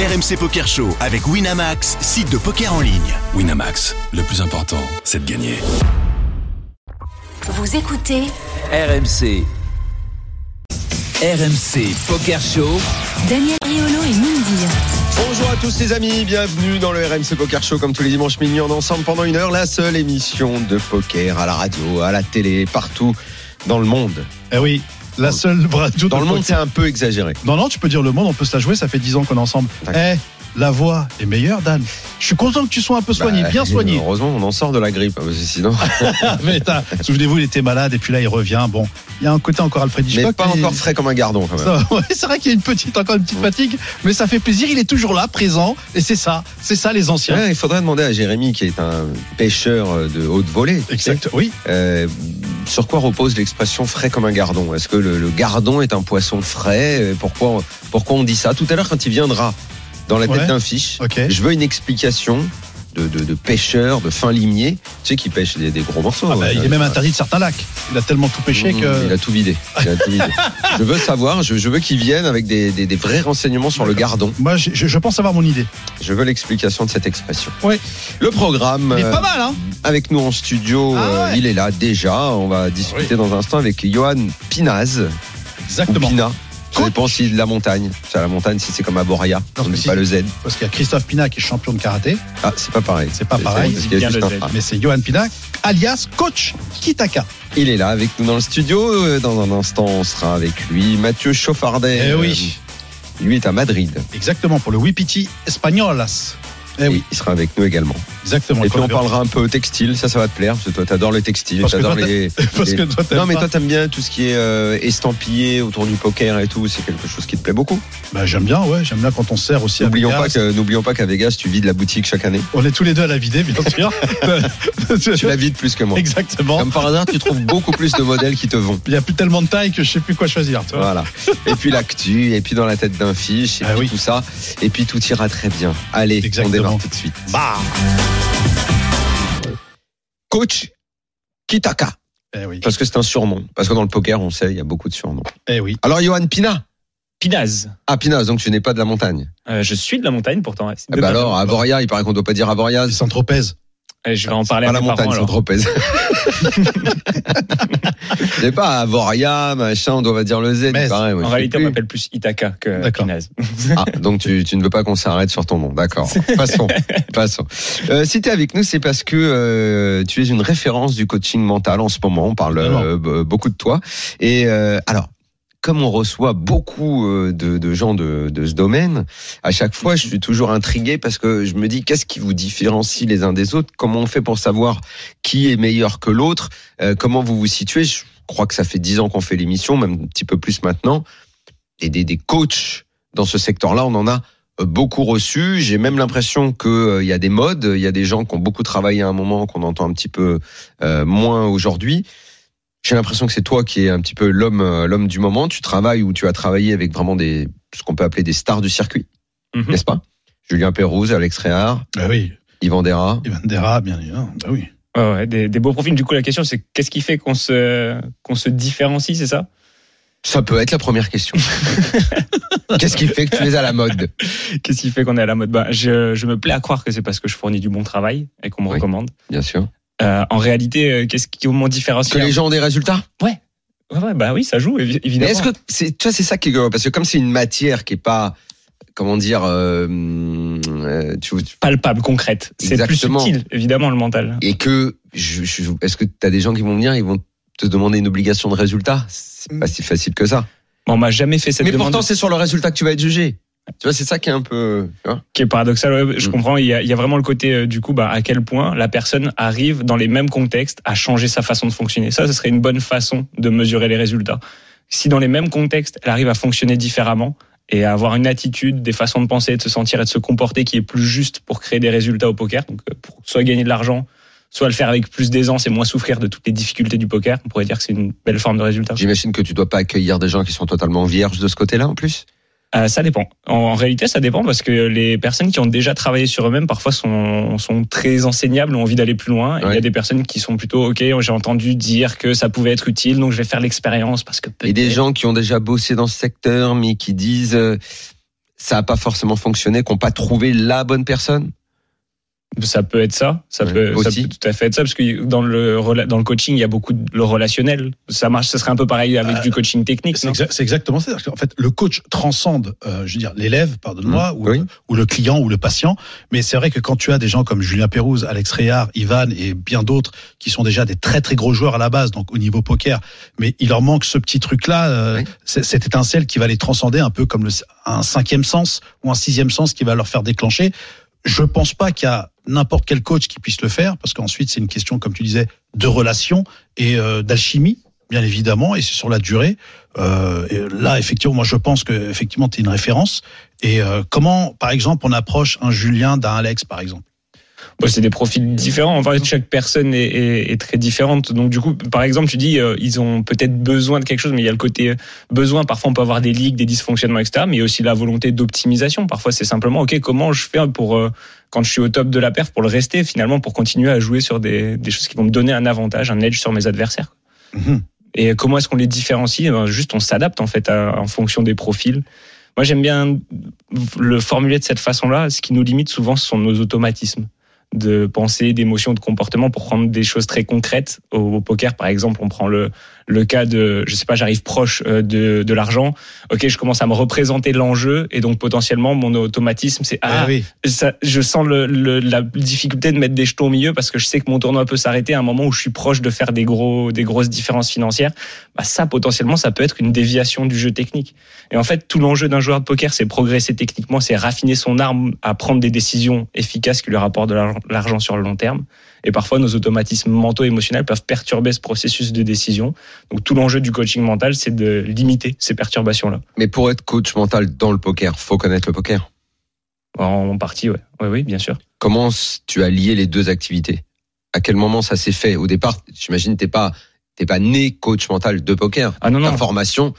RMC Poker Show avec Winamax, site de poker en ligne. Winamax, le plus important, c'est de gagner. Vous écoutez RMC. RMC Poker Show. Daniel Riolo et Mindy. Bonjour à tous les amis, bienvenue dans le RMC Poker Show comme tous les dimanches minuit en ensemble pendant une heure, la seule émission de poker à la radio, à la télé, partout dans le monde. Eh oui, la seule radio Dans le monde c'est un peu exagéré. Non, non, tu peux dire le monde, on peut se la jouer, ça fait 10 ans qu'on est ensemble. Eh. La voix est meilleure, Dan. Je suis content que tu sois un peu soigné, Bah, bien soigné. Heureusement on en sort de la grippe, parce que sinon... Souvenez-vous, il était malade et puis là, il revient. Bon, il y a un côté encore Alfred Mais Hitchcock. pas mais- encore frais comme un gardon quand même. Ouais, c'est vrai qu'il y a une petite, encore une petite fatigue, mais ça fait plaisir. Il est toujours là, présent, et c'est ça, c'est ça les anciens. Ouais, il faudrait demander à Jérémy qui est un pêcheur de haute volée. sais, Exact. Oui. euh, sur quoi repose l'expression frais comme un gardon? Est-ce que le, le gardon est un poisson frais? Euh, pourquoi, pourquoi on dit ça? Tout à l'heure, quand il viendra dans la tête Ouais. d'un fiche, je veux une explication de, de, de pêcheur, de fin limier, tu sais, qui pêche des, des gros morceaux. Ah bah, Ouais, il est même interdit de certains lacs. Il a tellement tout pêché Mmh, que. Il a tout vidé. Il a tout vidé. je veux savoir, je, je veux qu'il vienne avec des, des, des vrais renseignements sur le gardon. Moi, je, je pense avoir mon idée. Je veux l'explication de cette expression. Oui. Le programme. Euh, pas mal, hein avec nous en studio, Ah euh, ouais. il est là déjà. On va discuter dans un instant avec Johan Pinaz ou Exactement. Pina. Ça dépend si de la montagne. C'est à la montagne si c'est comme à Boria. Non, On ne mais dit si. pas le Z. Parce qu'il y a Christophe Pina qui est champion de karaté, Ah, c'est pas pareil. C'est pas pareil. Bien juste le Z. mais c'est Johan Pina, alias coach Kitaka. Il est là avec nous dans le studio. Euh, Dans un instant, on sera avec lui. Mathieu Chauffardet. Eh oui. Euh, Lui est à Madrid. Exactement, pour le Wipiti Espagnolas. Eh oui, Il sera avec nous également. exactement. Et puis on parlera un peu textile. Ça, ça va te plaire parce que toi, t'adores le textile. Parce que toi, les. Parce les- que toi, t'aimes Non, mais toi, t'aimes bien tout ce qui est euh, estampillé autour du poker et tout. C'est quelque chose qui te plaît beaucoup. Bah, j'aime bien, ouais, j'aime bien quand on sert aussi à N'oublions Vegas. pas que, n'oublions pas qu'à Vegas, tu vides la boutique chaque année. On est tous les deux à la vider, bien sûr. Tu la vides plus que moi. Exactement. Comme par hasard, tu trouves beaucoup plus de modèles qui te vont. Il n'y a plus tellement de taille que je sais plus quoi choisir. Tu vois. Voilà. Et puis l'actu, et puis dans la tête d'un fiche, et Ah puis oui. tout ça. Et puis tout ira très bien. Allez, Exactement. on démarre tout de suite. Bah. Coach Kitaka. Eh oui. Parce que c'est un surnom. Parce que dans le poker, on sait, il y a beaucoup de surnoms. Eh oui. Alors, Johan Pina. Pinaz. Ah, Pina, donc tu n'es pas de la montagne. Euh, je suis de la montagne pourtant. ouais. Bah la- alors, Avoria, il paraît qu'on ne doit pas dire Avoria. C'est Saint-Tropez. Je vais en parler à la montagne, c'est alors. trop pèse. C'est pas Avoria, machin, on doit dire le Z. Mais pareil, moi, En je réalité, on m'appelle plus Itaka que D'accord. Pinaz. Ah, donc tu, tu ne veux pas qu'on s'arrête sur ton nom, d'accord. Passons, passons. Euh, si tu es avec nous, c'est parce que euh, tu es une référence du coaching mental en ce moment. On parle euh, beaucoup de toi. Et euh, alors, comme on reçoit beaucoup euh, de, de gens de, de ce domaine, à chaque fois, je suis toujours intrigué parce que je me dis qu'est-ce qui vous différencie les uns des autres? Comment on fait pour savoir qui est meilleur que l'autre? Euh, Comment vous vous situez? Je crois que ça fait dix ans qu'on fait l'émission, même un petit peu plus maintenant. Et des, des coachs dans ce secteur-là, on en a euh, beaucoup reçu. J'ai même l'impression qu'il y a des modes, il y a des gens qui ont beaucoup travaillé à un moment qu'on entend un petit peu moins aujourd'hui. J'ai l'impression que c'est toi qui es un petit peu l'homme euh, l'homme du moment. Tu travailles ou tu as travaillé avec vraiment des ce qu'on peut appeler des stars du circuit, Mhm. n'est-ce pas? Julien Pérouse, Alex Réard, Ah oui. Yvan Dera. Ivan Dera, bien évidemment. Bah oui. Ouais, ouais, des, des beaux profils. Du coup, la question, c'est qu'est-ce qui fait qu'on se, qu'on se différencie, c'est ça? Ça peut être la première question. Qu'est-ce qui fait que tu es à la mode? Qu'est-ce qui fait qu'on est à la mode? Bah, je, je me plais à croire que c'est parce que je fournis du bon travail et qu'on me Oui. recommande. Bien sûr. Euh, en réalité, euh, qu'est-ce qui m'en différencie Que les gens ont des résultats Ouais, ouais, bah oui, ça joue, évi- Mais évidemment. est-ce que c'est, tu vois, c'est ça qui est parce que comme c'est une matière qui est pas, comment dire, euh, euh, tu, tu- palpable, concrète. C'est plus subtil, évidemment, le mental. et que, je, je- est-ce que tu as des gens qui vont venir, ils vont te demander une obligation de résultat? C'est pas si facile que ça. Bon, on m'a jamais fait cette Mais demande pourtant, c'est sur le résultat que tu vas être jugé. Tu vois, c'est ça qui est un peu. qui est paradoxal. ouais, je Mm. comprends. Il y, a, il y a vraiment le côté, euh, du coup, bah, à quel point la personne arrive dans les mêmes contextes à changer sa façon de fonctionner. Ça, ce serait une bonne façon de mesurer les résultats. Si dans les mêmes contextes, elle arrive à fonctionner différemment et à avoir une attitude, des façons de penser, de se sentir et de se comporter qui est plus juste pour créer des résultats au poker, donc euh, pour soit gagner de l'argent, soit le faire avec plus d'aisance et moins souffrir de toutes les difficultés du poker, on pourrait dire que c'est une belle forme de résultat. J'imagine que tu dois pas accueillir des gens qui sont totalement vierges de ce côté-là en plus. Euh, ça dépend. En, en réalité, ça dépend parce que les personnes qui ont déjà travaillé sur eux-mêmes parfois sont, sont très enseignables, ont envie d'aller plus loin. Et Il y a des personnes qui sont plutôt OK. J'ai entendu dire que ça pouvait être utile, donc je vais faire l'expérience parce que Et des gens qui ont déjà bossé dans ce secteur, mais qui disent euh, ça a pas forcément fonctionné, qu'on pas trouvé la bonne personne? Ça peut être ça, ça, Ouais, peut, ça peut tout à fait être ça, parce que dans le, dans le coaching, il y a beaucoup de le relationnel. Ça marche, ça serait un peu pareil avec Euh, du coaching technique. C'est exa- exactement ça. En fait, le coach transcende, euh, je veux dire, l'élève, pardonne-moi, ou, Mmh. oui. ou le client ou le patient. Mais c'est vrai que quand tu as des gens comme Julien Pérouse, Alex Réard, Ivan et bien d'autres qui sont déjà des très très gros joueurs à la base, donc au niveau poker, mais il leur manque ce petit truc-là, euh, Oui. cette étincelle qui va les transcender un peu comme le, un cinquième sens ou un sixième sens qui va leur faire déclencher. Je pense pas qu'il y a n'importe quel coach qui puisse le faire, parce qu'ensuite c'est une question, comme tu disais, de relation et euh, d'alchimie, bien évidemment, et c'est sur la durée. Euh, là, effectivement, moi je pense que effectivement tu es une référence. Et euh, comment, par exemple, on approche un Julien d'un Alex, par exemple? Bon, c'est des profils différents. En fait, chaque personne est, est- est très différente. Donc, du coup, par exemple, tu dis, euh, ils ont peut-être besoin de quelque chose, mais il y a le côté euh, besoin. Parfois, on peut avoir des ligues, des dysfonctionnements, etc. Mais il y a aussi la volonté d'optimisation. Parfois, c'est simplement, OK, comment je fais pour, euh, quand je suis au top de la perf, pour le rester, finalement, pour continuer à jouer sur des, des choses qui vont me donner un avantage, un edge sur mes adversaires. Mhm. Et comment est-ce qu'on les différencie? Eh ben, Juste, on s'adapte en fait à- en fonction des profils. Moi, j'aime bien le formuler de cette façon-là. Ce qui nous limite souvent, ce sont nos automatismes de pensée, d'émotion, de comportement pour prendre des choses très concrètes. Au, au poker, par exemple, on prend le, le cas de, je sais pas, j'arrive proche euh, de, de l'argent. Ok, je commence à me représenter l'enjeu et donc potentiellement mon automatisme, c'est ah, Ah oui. ça, je sens le, le- la difficulté de mettre des jetons au milieu parce que je sais que mon tournoi peut s'arrêter à un moment où je suis proche de faire des gros, des grosses différences financières. Bah ça, potentiellement, ça peut être une déviation du jeu technique. Et en fait, tout l'enjeu d'un joueur de poker, c'est progresser techniquement, c'est raffiner son arme à prendre des décisions efficaces qui lui rapportent de l'argent- l'argent sur le long terme. Et parfois, nos automatismes mentaux et émotionnels peuvent perturber ce processus de décision. Donc, tout l'enjeu du coaching mental, c'est de limiter ces perturbations-là. Mais pour être coach mental dans le poker, faut connaître le poker. En partie, ouais. Oui, oui, bien sûr. Comment tu as lié les deux activités? À quel moment ça s'est fait? Au départ, j'imagine t'es pas t'es pas né coach mental de poker. Ah non, Ta non. formation,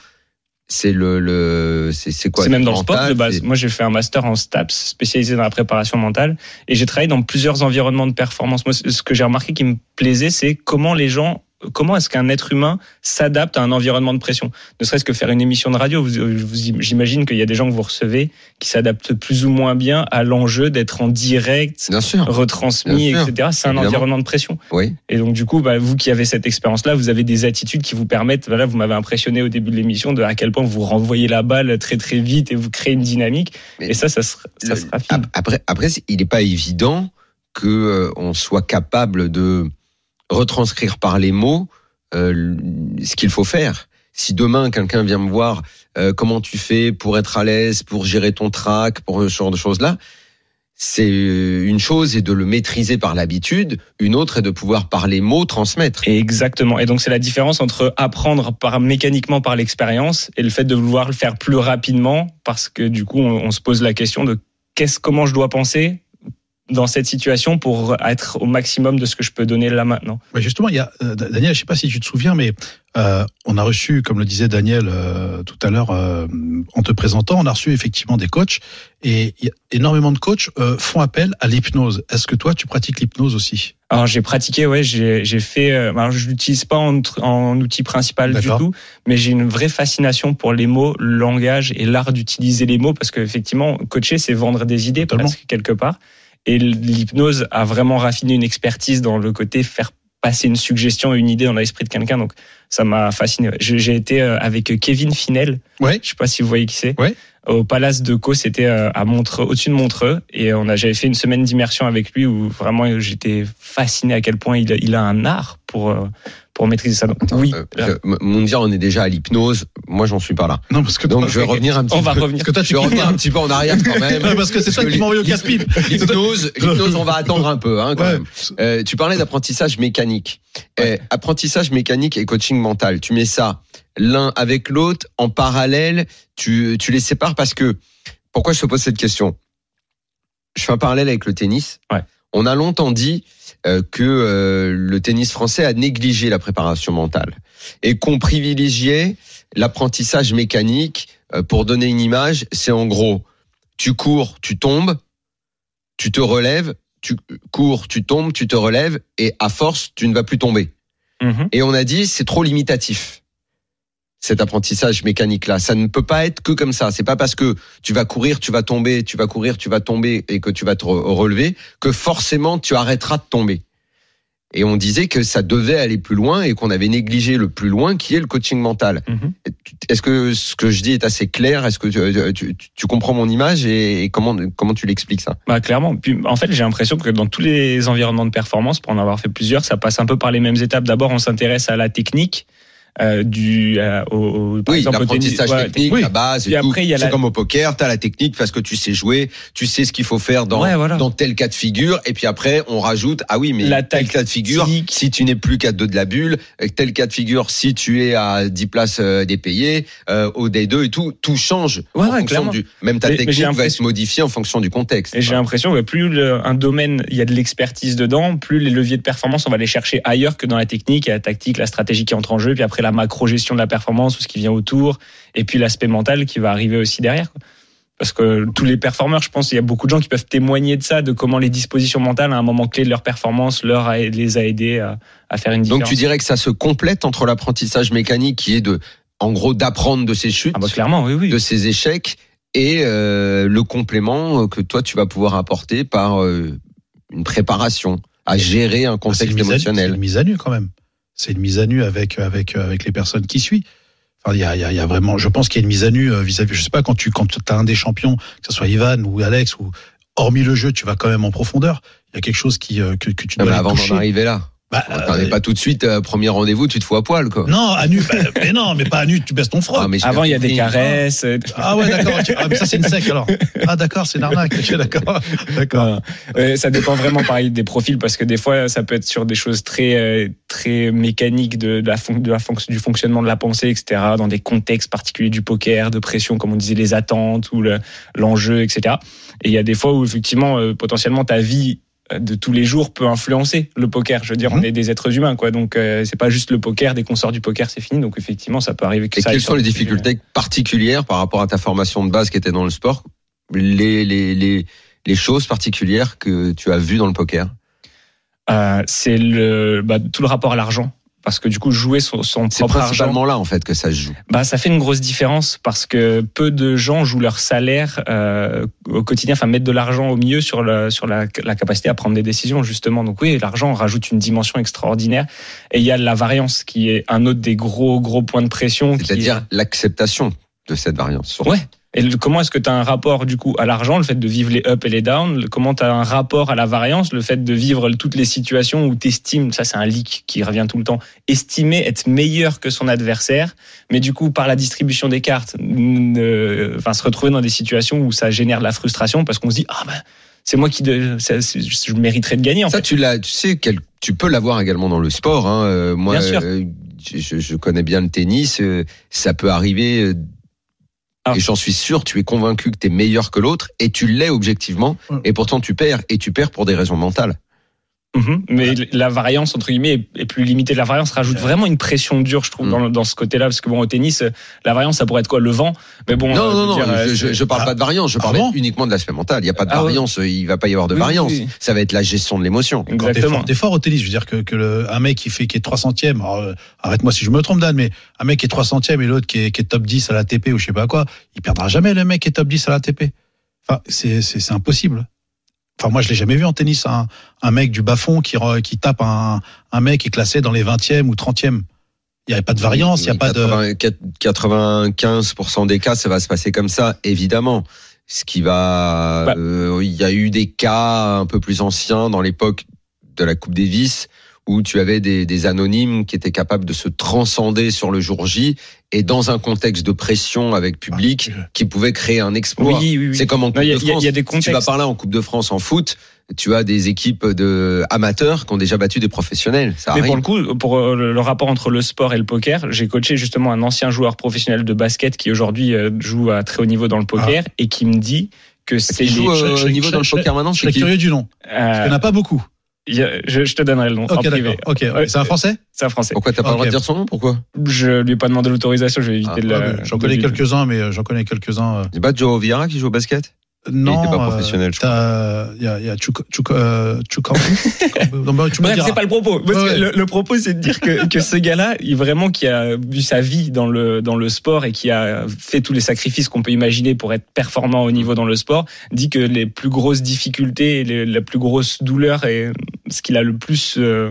c'est le le c'est c'est quoi? C'est même dans le sport de base. Moi, j'ai fait un master en STAPS spécialisé dans la préparation mentale et j'ai travaillé dans plusieurs environnements de performance. Moi, ce que j'ai remarqué qui me plaisait, c'est comment les gens, comment est-ce qu'un être humain s'adapte à un environnement de pression? Ne serait-ce que faire une émission de radio. Vous- vous- J'imagine qu'il y a des gens que vous recevez qui s'adaptent plus ou moins bien à l'enjeu d'être en direct, Bien sûr. retransmis, Bien etc. C'est un Évidemment. environnement de pression. Oui. Et donc du coup, bah, vous qui avez cette expérience-là, vous avez des attitudes qui vous permettent. Voilà, vous m'avez impressionné au début de l'émission de à quel point vous renvoyez la balle très très vite et vous créez une dynamique. Mais et ça, ça se, ça Le- se raffine. ap- Après, après, il n'est pas évident que euh, on soit capable de retranscrire par les mots euh, ce qu'il faut faire. Si demain quelqu'un vient me voir, euh, comment tu fais pour être à l'aise, pour gérer ton track, pour ce genre de choses là, c'est euh, une chose et de le maîtriser par l'habitude, une autre est de pouvoir par les mots transmettre. Et exactement. Et donc c'est la différence entre apprendre par mécaniquement par l'expérience et le fait de vouloir le faire plus rapidement parce que du coup on, on se pose la question de qu'est-ce comment je dois penser dans cette situation pour être au maximum de ce que je peux donner là maintenant. Justement, il y a euh, Daniel, je sais pas si tu te souviens, mais euh, on a reçu, comme le disait Daniel euh, tout à l'heure en te présentant, on a reçu effectivement des coachs et y a énormément de coachs font appel à l'hypnose. Est-ce que toi, tu pratiques l'hypnose aussi? Alors j'ai pratiqué, ouais, j'ai fait. Alors je l'utilise pas en, outil principal du tout, mais j'ai une vraie fascination pour les mots, le langage et l'art d'utiliser les mots parce qu'effectivement, coacher, c'est vendre des idées quelque part. Et l'hypnose a vraiment raffiné une expertise dans le côté faire passer une suggestion, une idée dans l'esprit de quelqu'un. Donc ça m'a fasciné. J'ai été euh, avec Kevin Finel. Ouais. Je sais pas si vous voyez qui c'est. Ouais. Au Palace de Caux, c'était euh, à Montreux, au-dessus de Montreux, et on a j'avais fait une semaine d'immersion avec lui où vraiment j'étais fasciné à quel point il a, il a un art pour euh, pour maîtriser ça. Donc, oui, Euh, euh, Mondia, on est déjà à l'hypnose. Moi, j'en suis pas là. Non, parce que Donc, je vais revenir un petit on va peu. revenir. Parce que toi, Je tu vais revenir un petit peu en arrière quand même. Parce que c'est ça qui m'a envoyé au casse-pipe. L'hypnose, l'hypnose, on va attendre un peu, hein, quand Ouais. même. Euh, tu parlais d'apprentissage mécanique. Euh, apprentissage mécanique et coaching mental. Tu mets ça l'un avec l'autre en parallèle. Tu, tu les sépares parce que pourquoi je te pose cette question? Je fais un parallèle avec le tennis. Ouais. On a longtemps dit euh, que euh, le tennis français a négligé la préparation mentale et qu'on privilégiait l'apprentissage mécanique. Euh, pour donner une image, c'est en gros, tu cours, tu tombes, tu te relèves, tu cours, tu tombes, tu te relèves, et à force, tu ne vas plus tomber. Mhm. Et on a dit, c'est trop limitatif. Cet apprentissage mécanique là. Ça ne peut pas être que comme ça. C'est pas parce que tu vas courir, tu vas tomber, tu vas courir, tu vas tomber et que tu vas te re- relever que forcément tu arrêteras de tomber. Et on disait que ça devait aller plus loin et qu'on avait négligé le plus loin qui est le coaching mental. Mhm. Est-ce que ce que je dis est assez clair? Est-ce que tu, tu- tu- tu comprends mon image et, et comment comment tu l'expliques ça? Bah clairement. Puis en fait, j'ai l'impression que dans tous les environnements de performance, pour en avoir fait plusieurs, ça passe un peu par les mêmes étapes. D'abord, on s'intéresse à la technique. Euh, du euh, au, au- par Oui, l'apprentissage Ouais, technique, oui. la base, et Puis tout. après, a c'est la- comme au poker, tu as la technique parce que tu sais jouer, tu sais ce qu'il faut faire dans, Ouais, voilà. dans tel cas de figure, et puis après, on rajoute, ah oui, mais La tel cas de figure, si tu n'es plus qu'à deux de la bulle, euh, tel cas de figure, si tu es à 10 places euh, des payés, euh, au day 2 et tout, tout change. Ouais, en ouais, fonction du, même ta Mais- mais j'ai technique va se modifier en fonction du contexte. Et j'ai l'impression que plus le- un domaine, il y a de l'expertise dedans, plus les leviers de performance, on va les chercher ailleurs que dans la technique, la tactique, la stratégie qui entre en jeu, puis après la macro-gestion de la performance, tout ce qui vient autour, et puis l'aspect mental qui va arriver aussi derrière. quoi. Parce que tous les performeurs, je pense, il y a beaucoup de gens qui peuvent témoigner de ça, de comment les dispositions mentales, à un moment clé de leur performance, leur a- les a aidés à, à faire une différence. Donc tu dirais que ça se complète entre l'apprentissage mécanique qui est de, en gros, d'apprendre de ses chutes, Ah bah clairement, oui, oui. de ses échecs et euh, le complément que toi tu vas pouvoir apporter par euh, une préparation à gérer un contexte C'est émotionnel. une mise à nu quand même. C'est une mise à nu avec avec avec les personnes qui suivent. Enfin, il y a, il y a- il y a vraiment, je pense qu'il y a une mise à nu euh, vis-à-vis. Je sais pas quand tu quand as un des champions, que ce soit Ivan ou Alex ou hormis le jeu, tu vas quand même en profondeur. Il y a quelque chose qui euh, que, que tu Non, dois mais aller avant d'en arriver là, Bah, on n'est euh, pas tout de suite euh, premier rendez-vous, tu te fous à poil quoi. non, à nu, bah, mais non, mais pas à nu, tu baisses ton froc. Ah, Avant, il y a des caresses. euh, Ah ouais, d'accord. Ah, mais ça c'est une sec alors. Ah d'accord, c'est une arnaque. Ok, d'accord, d'accord. Ça dépend vraiment pareil des profils parce que des fois ça peut être sur des choses très euh, très mécaniques de, de la, fon- de la fonction du fonctionnement de la pensée etc dans des contextes particuliers du poker de pression comme on disait les attentes ou le- l'enjeu etc et il y a des fois où effectivement euh, potentiellement ta vie de tous les jours peut influencer le poker. Je veux dire Mhm. on est des êtres humains quoi. Donc euh, c'est pas juste le poker dès qu'on sort du poker c'est fini. Donc effectivement ça peut arriver que Et ça quelles sont les difficultés particulières par rapport à ta formation de base qui était dans le sport? Les, les, les, les choses particulières que tu as vues dans le poker? Euh, c'est le bah, tout le rapport à l'argent parce que du coup jouer son, son C'est propre argent principalement là en fait que ça se joue. Bah, ça fait une grosse différence parce que peu de gens jouent leur salaire euh, au quotidien, enfin mettre de l'argent au milieu sur, le, sur la, la capacité à prendre des décisions justement. Donc oui, l'argent rajoute une dimension extraordinaire. Et il y a la variance qui est un autre des gros gros points de pression. qui C'est-à-dire l'acceptation de cette variance. Ouais. Et le- comment est-ce que tu as un rapport du coup à l'argent, le fait de vivre les ups et les downs? Le- Comment tu as un rapport à la variance, le fait de vivre toutes les situations où tu estimes, ça c'est un leak qui revient tout le temps, estimer être meilleur que son adversaire, mais du coup par la distribution des cartes, ne- enfin se retrouver dans des situations où ça génère de la frustration parce qu'on se dit ah ben c'est moi qui de, ça, c'est- je mériterais de gagner en Ça, fait. tu l'as, tu sais, quel- tu peux l'avoir également dans le sport. Hein. Euh, moi, Bien sûr. euh, je, je connais bien le tennis. euh, ça peut arriver. Ah. Et j'en suis sûr, tu es convaincu que tu es meilleur que l'autre et tu l'es objectivement. Et pourtant, tu perds. Et tu perds pour des raisons mentales. Mhm. Mais la variance entre guillemets est- plus limitée. La variance rajoute vraiment une pression dure, je trouve, Mm. dans, dans ce côté-là, parce que bon au tennis, euh, la variance ça pourrait être quoi, le vent? Mais bon, non, euh, non, non. dire, euh, je, je, parle Ah. pas de variance. Je Ah parlais bon? uniquement de l'aspect mental. Il n'y a pas de Ah ouais. variance. Il va pas y avoir de Oui, variance. oui. Ça va être la gestion de l'émotion. T'es Exactement. fort, t'es fort au tennis. Je veux dire que, que le, un mec qui fait qui est 300e, alors, euh, arrête-moi si je me trompe Dan, mais un mec qui est 300e et l'autre qui est, qui est top 10 à la TP ou je sais pas quoi, il perdra jamais le mec qui est top 10 à la TP. Enfin, c'est impossible. Enfin, moi, je l'ai jamais vu en tennis un, un mec du bas fond qui re- qui tape un un mec qui est classé dans les 20e ou 30e. Il y avait pas de variance, il y a pas de 80 95% des cas, ça va se passer comme ça, évidemment. Ce qui va, Bah. euh, il y a eu des cas un peu plus anciens dans l'époque de la Coupe Davis où tu avais des, des anonymes qui étaient capables de se transcender sur le jour J et dans un contexte de pression avec public Ah, qui pouvait créer un exploit. Oui, oui, oui. C'est comme en Coupe a- de il y a- France. il y a des Si tu vas par là en Coupe de France en foot, tu as des équipes de amateurs qui ont déjà battu des professionnels. Ça Mais arrive. pour le coup, pour euh, le rapport entre le sport et le poker, j'ai coaché justement un ancien joueur professionnel de basket qui aujourd'hui euh, joue à très haut niveau dans le poker et qui me dit que c'est Qui joue les- euh, au niveau dans le poker maintenant Je serais curieux du nom. euh, Il n'y en a pas beaucoup. Je, je te donnerai le nom en Ok, privé. d'accord. Ok, Ouais, c'est un français C'est un français. Pourquoi t'as pas le droit de dire son nom Pourquoi? Je lui ai pas demandé l'autorisation, je vais éviter Ah, de Ouais, le. mais J'en connais quelques-uns, mais euh, j'en connais quelques-uns. euh. C'est pas Joe Vieira qui joue au basket? Non, pas euh, professionnel, je t'as- Il y a, y a Chuk- Chuk- euh, Non, bah, tu Bref, c'est pas le propos. Parce que Ouais. le, le propos, c'est de dire que, que ce gars-là, il vraiment qui a vu sa vie dans le dans le sport et qui a fait tous les sacrifices qu'on peut imaginer pour être performant au niveau dans le sport, dit que les plus grosses difficultés, et les- la plus grosse douleur et ce qu'il a le plus euh,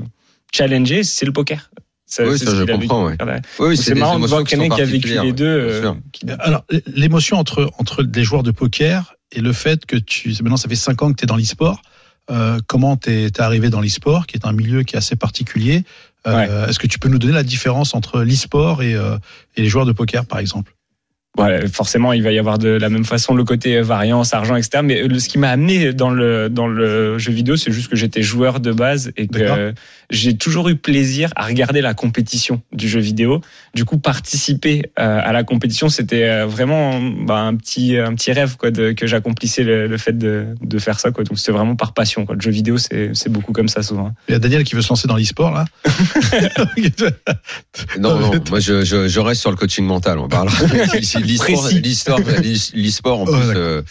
challengé, c'est le poker. Ça, Oui, c'est ça, je comprends, ouais. Oui, C'est marrant de voir quelqu'un qui a vécu les deux. euh, qui- Alors, l'émotion entre, entre des joueurs de poker et le fait que tu. Maintenant, ça fait 5 ans que tu es dans l'e-sport. Euh, comment tu es, arrivé dans l'e-sport, qui est un milieu qui est assez particulier Euh, Est-ce que tu peux nous donner la différence entre l'e-sport et, euh, et les joueurs de poker, par exemple? Ouais, forcément, il va y avoir de la même façon le côté variance, argent, etc. Mais le- ce qui m'a amené dans le dans le jeu vidéo, c'est juste que j'étais joueur de base et que j'ai toujours eu plaisir à regarder la compétition du jeu vidéo. Du coup, participer euh, à la compétition, c'était euh, vraiment bah, un petit un petit rêve quoi, de, que j'accomplissais le, le fait de, de faire ça. Quoi. Donc c'était vraiment par passion. Quoi. Le jeu vidéo, c'est c'est beaucoup comme ça souvent. Il y a Daniel qui veut se lancer dans l'e-sport, là. Non, non, moi je, je, je reste sur le coaching mental. On parle l'e-sport, en Oh, plus. euh,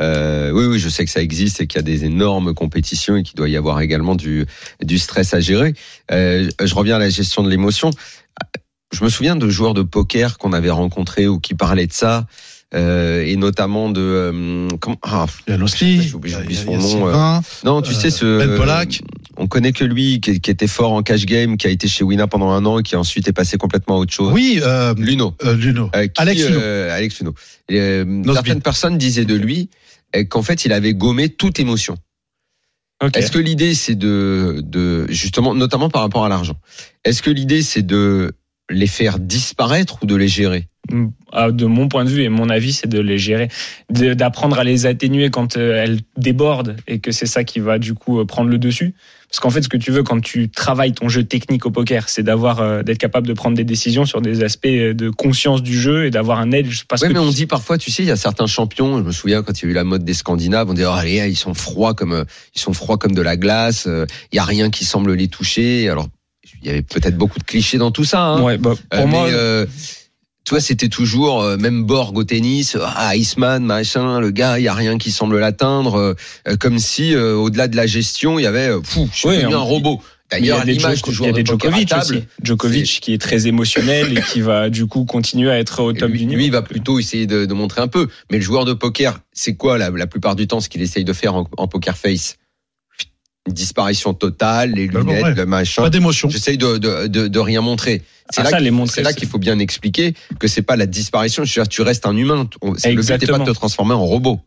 euh, oui, oui, je sais que ça existe et qu'il y a des énormes compétitions et qu'il doit y avoir également du, du stress à gérer. Euh, je reviens à la gestion de l'émotion. Je me souviens de joueurs de poker qu'on avait rencontrés ou qui parlaient de ça. Euh, et notamment de euh, comment ah, J'oublie- son il y a nom, Sylvain. non, tu Euh, sais ce Ben Pollack. on connaît que lui qui, qui était fort en cash game, qui a été chez Wina pendant un an et qui ensuite est passé complètement à autre chose. Oui, euh, Luno. euh, Luno. Euh, qui, Alex Luno. euh, Alex Luno. Euh, certaines personnes disaient de lui euh, qu'en fait il avait gommé toute émotion. Est-ce que l'idée c'est de, de justement, notamment par rapport à l'argent, est-ce que l'idée c'est de les faire disparaître ou de les gérer Ah, de mon point de vue et mon avis, c'est de les gérer, d'apprendre à les atténuer quand euh, elles débordent et que c'est ça qui va du coup euh, prendre le dessus. Parce qu'en fait, ce que tu veux quand tu travailles ton jeu technique au poker, c'est d'avoir, euh, d'être capable de prendre des décisions sur des aspects de conscience du jeu et d'avoir un edge. Parce Oui, que mais tu- on dit parfois, tu sais, il y a certains champions. Je me souviens quand il y a eu la mode des Scandinaves, on dit oh, allez, ils sont froids comme ils sont froids comme de la glace. Il y a rien qui semble les toucher. Alors, il y avait peut-être beaucoup de clichés dans tout ça. Hein. Ouais, bah, pour Euh, moi, mais, euh, tu vois, c'était toujours euh, même Borg au tennis, ah, Iceman, machin, le gars, il y a rien qui semble l'atteindre, comme si au-delà de la gestion, il y avait, fou, je suis devenu on- un robot. Mais il y a D'ailleurs, des Djoko- y a de des Djokovic aussi. Djokovic qui est très émotionnel et qui va du coup continuer à être au top lui, du niveau. lui, il va plutôt essayer de, de montrer un peu. Mais le joueur de poker, c'est quoi la, la plupart du temps ce qu'il essaye de faire en, en poker face? Disparition totale, les bon, lunettes, ouais. le machin. Pas d'émotion. J'essaye de, de, de, de rien montrer. C'est Ah, là qu'il- les montrer, c'est là c'est- qu'il faut bien expliquer que c'est pas la disparition. Je veux dire, tu restes un humain. C'est- Le but n'est pas de te transformer en robot.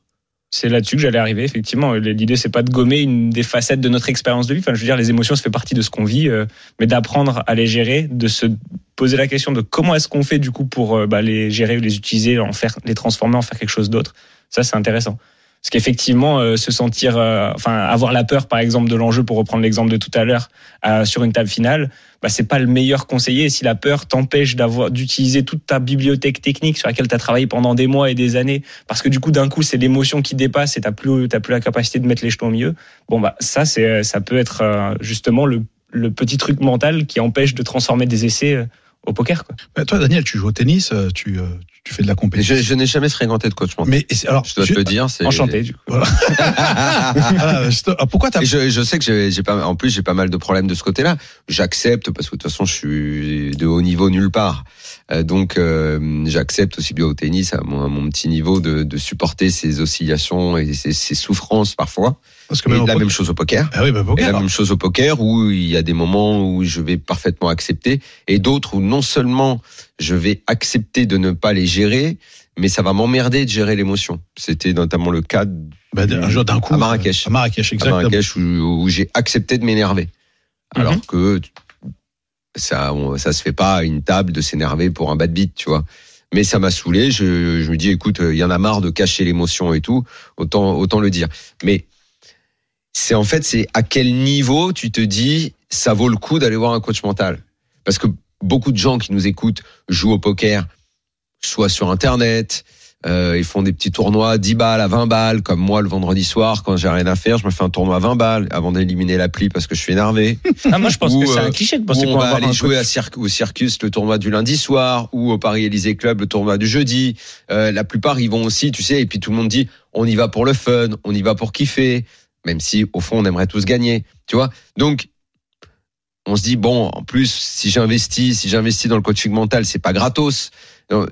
C'est là-dessus que j'allais arriver, effectivement. L'idée, c'est pas de gommer une des facettes de notre expérience de vie. Enfin, je veux dire, les émotions, ça fait partie de ce qu'on vit, euh, mais d'apprendre à les gérer, de se poser la question de comment est-ce qu'on fait du coup pour euh, bah, les gérer ou les utiliser, en faire, les transformer en faire quelque chose d'autre. Ça, c'est intéressant. Parce qu'effectivement, euh, se sentir, euh, enfin, avoir la peur, par exemple, de l'enjeu, pour reprendre l'exemple de tout à l'heure, euh, sur une table finale, bah, c'est pas le meilleur conseiller. Si la peur t'empêche d'avoir, d'utiliser toute ta bibliothèque technique sur laquelle tu as travaillé pendant des mois et des années, parce que du coup, d'un coup, c'est l'émotion qui dépasse et t'as plus, t'as plus la capacité de mettre les jetons au milieu. Bon, bah, ça, c'est, ça peut être euh, justement le, le petit truc mental qui empêche de transformer des essais euh, au poker, quoi. Bah, toi, Daniel, tu joues au tennis, euh, tu, euh, tu fais de la compétition. je n'ai jamais fréquenté de coach mental. Mais alors, je dois te je- le dire. c'est- Enchanté, du coup. ah, je te- ah, pourquoi t'as je, je sais que j'ai pas, en plus j'ai pas mal de problèmes de ce côté-là. J'accepte parce que de toute façon je suis de haut niveau nulle part. Euh, donc euh, j'accepte aussi bien au tennis à mon, à mon petit niveau de, de supporter ces oscillations et ces, ces souffrances parfois. Parce que Et même au la poker- même chose au poker. Ah oui, bah, Et la même chose au poker où il y a des moments où je vais parfaitement accepter et d'autres où non seulement je vais accepter de ne pas les gérer, mais ça va m'emmerder de gérer l'émotion. C'était notamment le cas Bah, un jour d'un coup. À Marrakech. À Marrakech, à exactement. Marrakech où, où j'ai accepté de m'énerver. Alors Mhm. que ça, ça se fait pas à une table de s'énerver pour un bad beat, tu vois. Mais ça m'a saoulé. Je, je me dis, écoute, il y en a marre de cacher l'émotion et tout. Autant, autant le dire. Mais c'est en fait, c'est à quel niveau tu te dis, ça vaut le coup d'aller voir un coach mental? Parce que beaucoup de gens qui nous écoutent jouent au poker, soit sur Internet, Euh, ils font des petits tournois 10 balles à 20 balles, comme moi le vendredi soir quand j'ai rien à faire, je me fais un tournoi à 20 balles avant d'éliminer l'appli parce que je suis énervé. Ah, moi, je pense Ou, que c'est euh, un cliché de penser on qu'on va avoir aller un jouer à au Circus le tournoi du lundi soir ou au Paris Élysée Club le tournoi du jeudi. Euh, la plupart ils vont aussi, tu sais, et puis tout le monde dit on y va pour le fun, on y va pour kiffer, même si au fond on aimerait tous gagner, tu vois. Donc on se dit bon, en plus si j'investis, si j'investis dans le coaching mental, c'est pas gratos.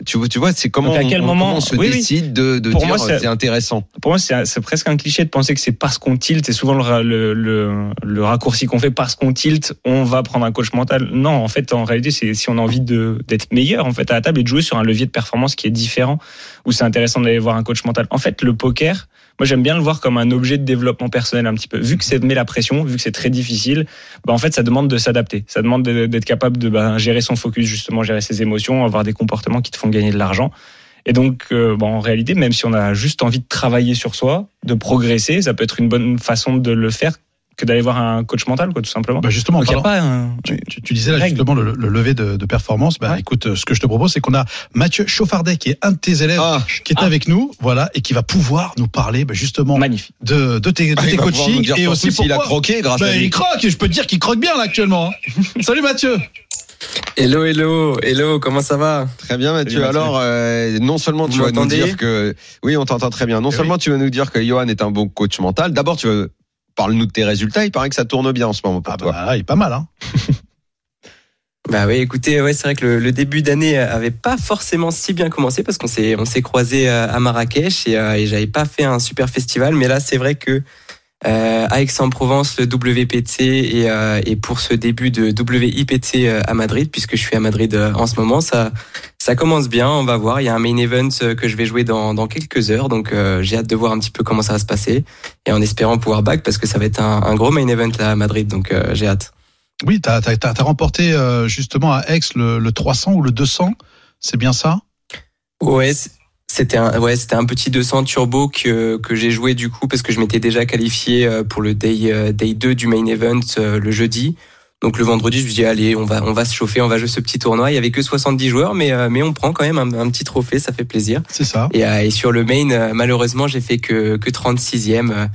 Tu vois, tu vois, c'est comment, à quel on, moment- on se oui, décide de, de Pour dire c'est- intéressant. Pour moi, c'est presque un cliché de penser que c'est parce qu'on tilt, c'est souvent le, le, le, le raccourci qu'on fait, parce qu'on tilt, on va prendre un coach mental. Non, en fait, en réalité, c'est si on a envie d'être meilleur en fait à la table et de jouer sur un levier de performance qui est différent, où c'est intéressant d'aller voir un coach mental. En fait, le poker, moi j'aime bien le voir comme un objet de développement personnel un petit peu. Vu que ça met la pression, vu que c'est très difficile, bah en fait ça demande de s'adapter. Ça demande de- d'être capable de bah, gérer son focus, justement gérer ses émotions, avoir des comportements qui te font gagner de l'argent. Et donc, euh, bon, en réalité, même si on a juste envie de travailler sur soi, de progresser, ça peut être une bonne façon de le faire que d'aller voir un coach mental, quoi, tout simplement. Bah justement, en Donc, il n'y a pas un... tu, tu- tu disais là Règle. justement le, le lever de, de performance. Bah Ouais. écoute, euh, ce que je te propose, c'est qu'on a Mathieu Chauffardet qui est un de tes élèves, Ah, qui est Ah. avec nous, voilà, et qui va pouvoir nous parler bah, justement Magnifique. de, de tes, de ah, tes il coachings et aussi s'il a croqué grâce Bah, à il lui. croque, et je peux te dire qu'il croque bien là actuellement. hein. Salut Mathieu. Hello, hello, hello, comment ça va? Très bien Mathieu. Salut, Mathieu. Alors euh, non seulement tu Vous vas nous dire que oui on t'entend très bien. Non Eh seulement tu vas nous dire que Johan est un bon coach mental. D'abord tu veux parle-nous de tes résultats. Il paraît que ça tourne bien en ce moment pour Ah toi. bah là, il est pas mal. Hein. Bah oui, écoutez, ouais, c'est vrai que le, le début d'année avait pas forcément si bien commencé parce qu'on s'est on s'est croisé à Marrakech et, euh, et j'avais pas fait un super festival, mais là c'est vrai que euh, à Aix-en-Provence, le WPT et, euh, et pour ce début de WIPT euh, à Madrid, puisque je suis à Madrid euh, en ce moment, ça ça commence bien. On va voir. Il y a un main event euh, que je vais jouer dans, dans quelques heures, donc euh, j'ai hâte de voir un petit peu comment ça va se passer et en espérant pouvoir back parce que ça va être un, un gros main event là à Madrid, donc euh, j'ai hâte. Oui, t'as as, as, remporté euh, justement à Aix le, le 300 ou le 200, c'est bien ça? Ouais, c'était un, ouais, c'était un petit 200 turbo que, que j'ai joué du coup parce que je m'étais déjà qualifié euh, pour le day, euh, day 2 du main event euh, le jeudi. Donc le vendredi, je me dit, allez, on va, on va se chauffer, on va jouer ce petit tournoi. Il y avait que 70 joueurs, mais, euh, mais on prend quand même un, un petit trophée, ça fait plaisir. C'est ça. Et, euh, et sur le main, euh, malheureusement, j'ai fait que, que 36e. euh,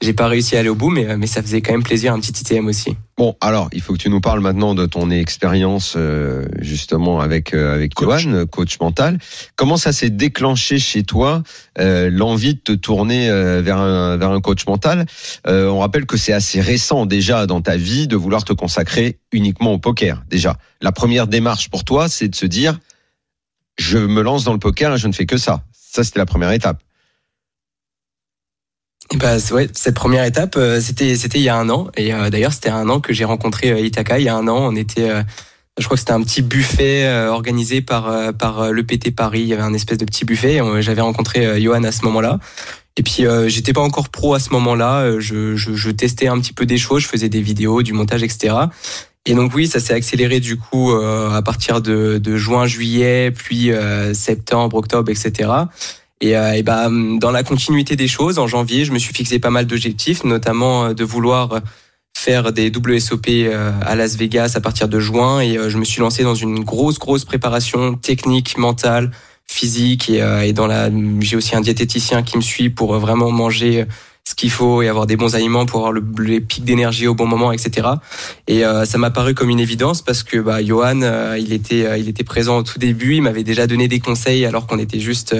J'ai pas réussi à aller au bout, mais, euh, mais ça faisait quand même plaisir, un petit ITM aussi. Bon, alors, il faut que tu nous parles maintenant de ton expérience euh, justement avec euh, avec Coach. Johan, coach mental. Comment ça s'est déclenché chez toi euh, l'envie de te tourner euh, vers un vers un coach mental Euh, On rappelle que c'est assez récent déjà dans ta vie de vouloir te consacrer uniquement au poker. Déjà, la première démarche pour toi, c'est de se dire je me lance dans le poker et je ne fais que ça. Ça, c'était la première étape. Bah, ouais, cette première étape, euh, c'était c'était il y a un an. Et euh, d'ailleurs, c'était un an que j'ai rencontré Itaka. Il y a un an, on était, je crois que c'était un petit buffet euh, organisé par euh, par euh, le PT Paris. Il y avait un espèce de petit buffet. et, J'avais rencontré Johan à ce moment-là. Et puis euh, j'étais pas encore pro à ce moment-là. Je, je, je testais un petit peu des choses. Je faisais des vidéos, du montage, etc. Et donc oui, ça s'est accéléré du coup euh, à partir de, de juin, juillet, puis euh, septembre, octobre, etc. Et, et bah, dans la continuité des choses, en janvier, je me suis fixé pas mal d'objectifs, notamment de vouloir faire des WSOP euh, à Las Vegas à partir de juin. Et euh, je me suis lancé dans une grosse, grosse préparation technique, mentale, physique. Et, euh, et dans la, j'ai aussi un diététicien qui me suit pour vraiment manger ce qu'il faut et avoir des bons aliments pour avoir le, les pics d'énergie au bon moment, etc. Et euh, ça m'a paru comme une évidence parce que bah, Johan, euh, il était, euh, il était présent au tout début. Il m'avait déjà donné des conseils alors qu'on était juste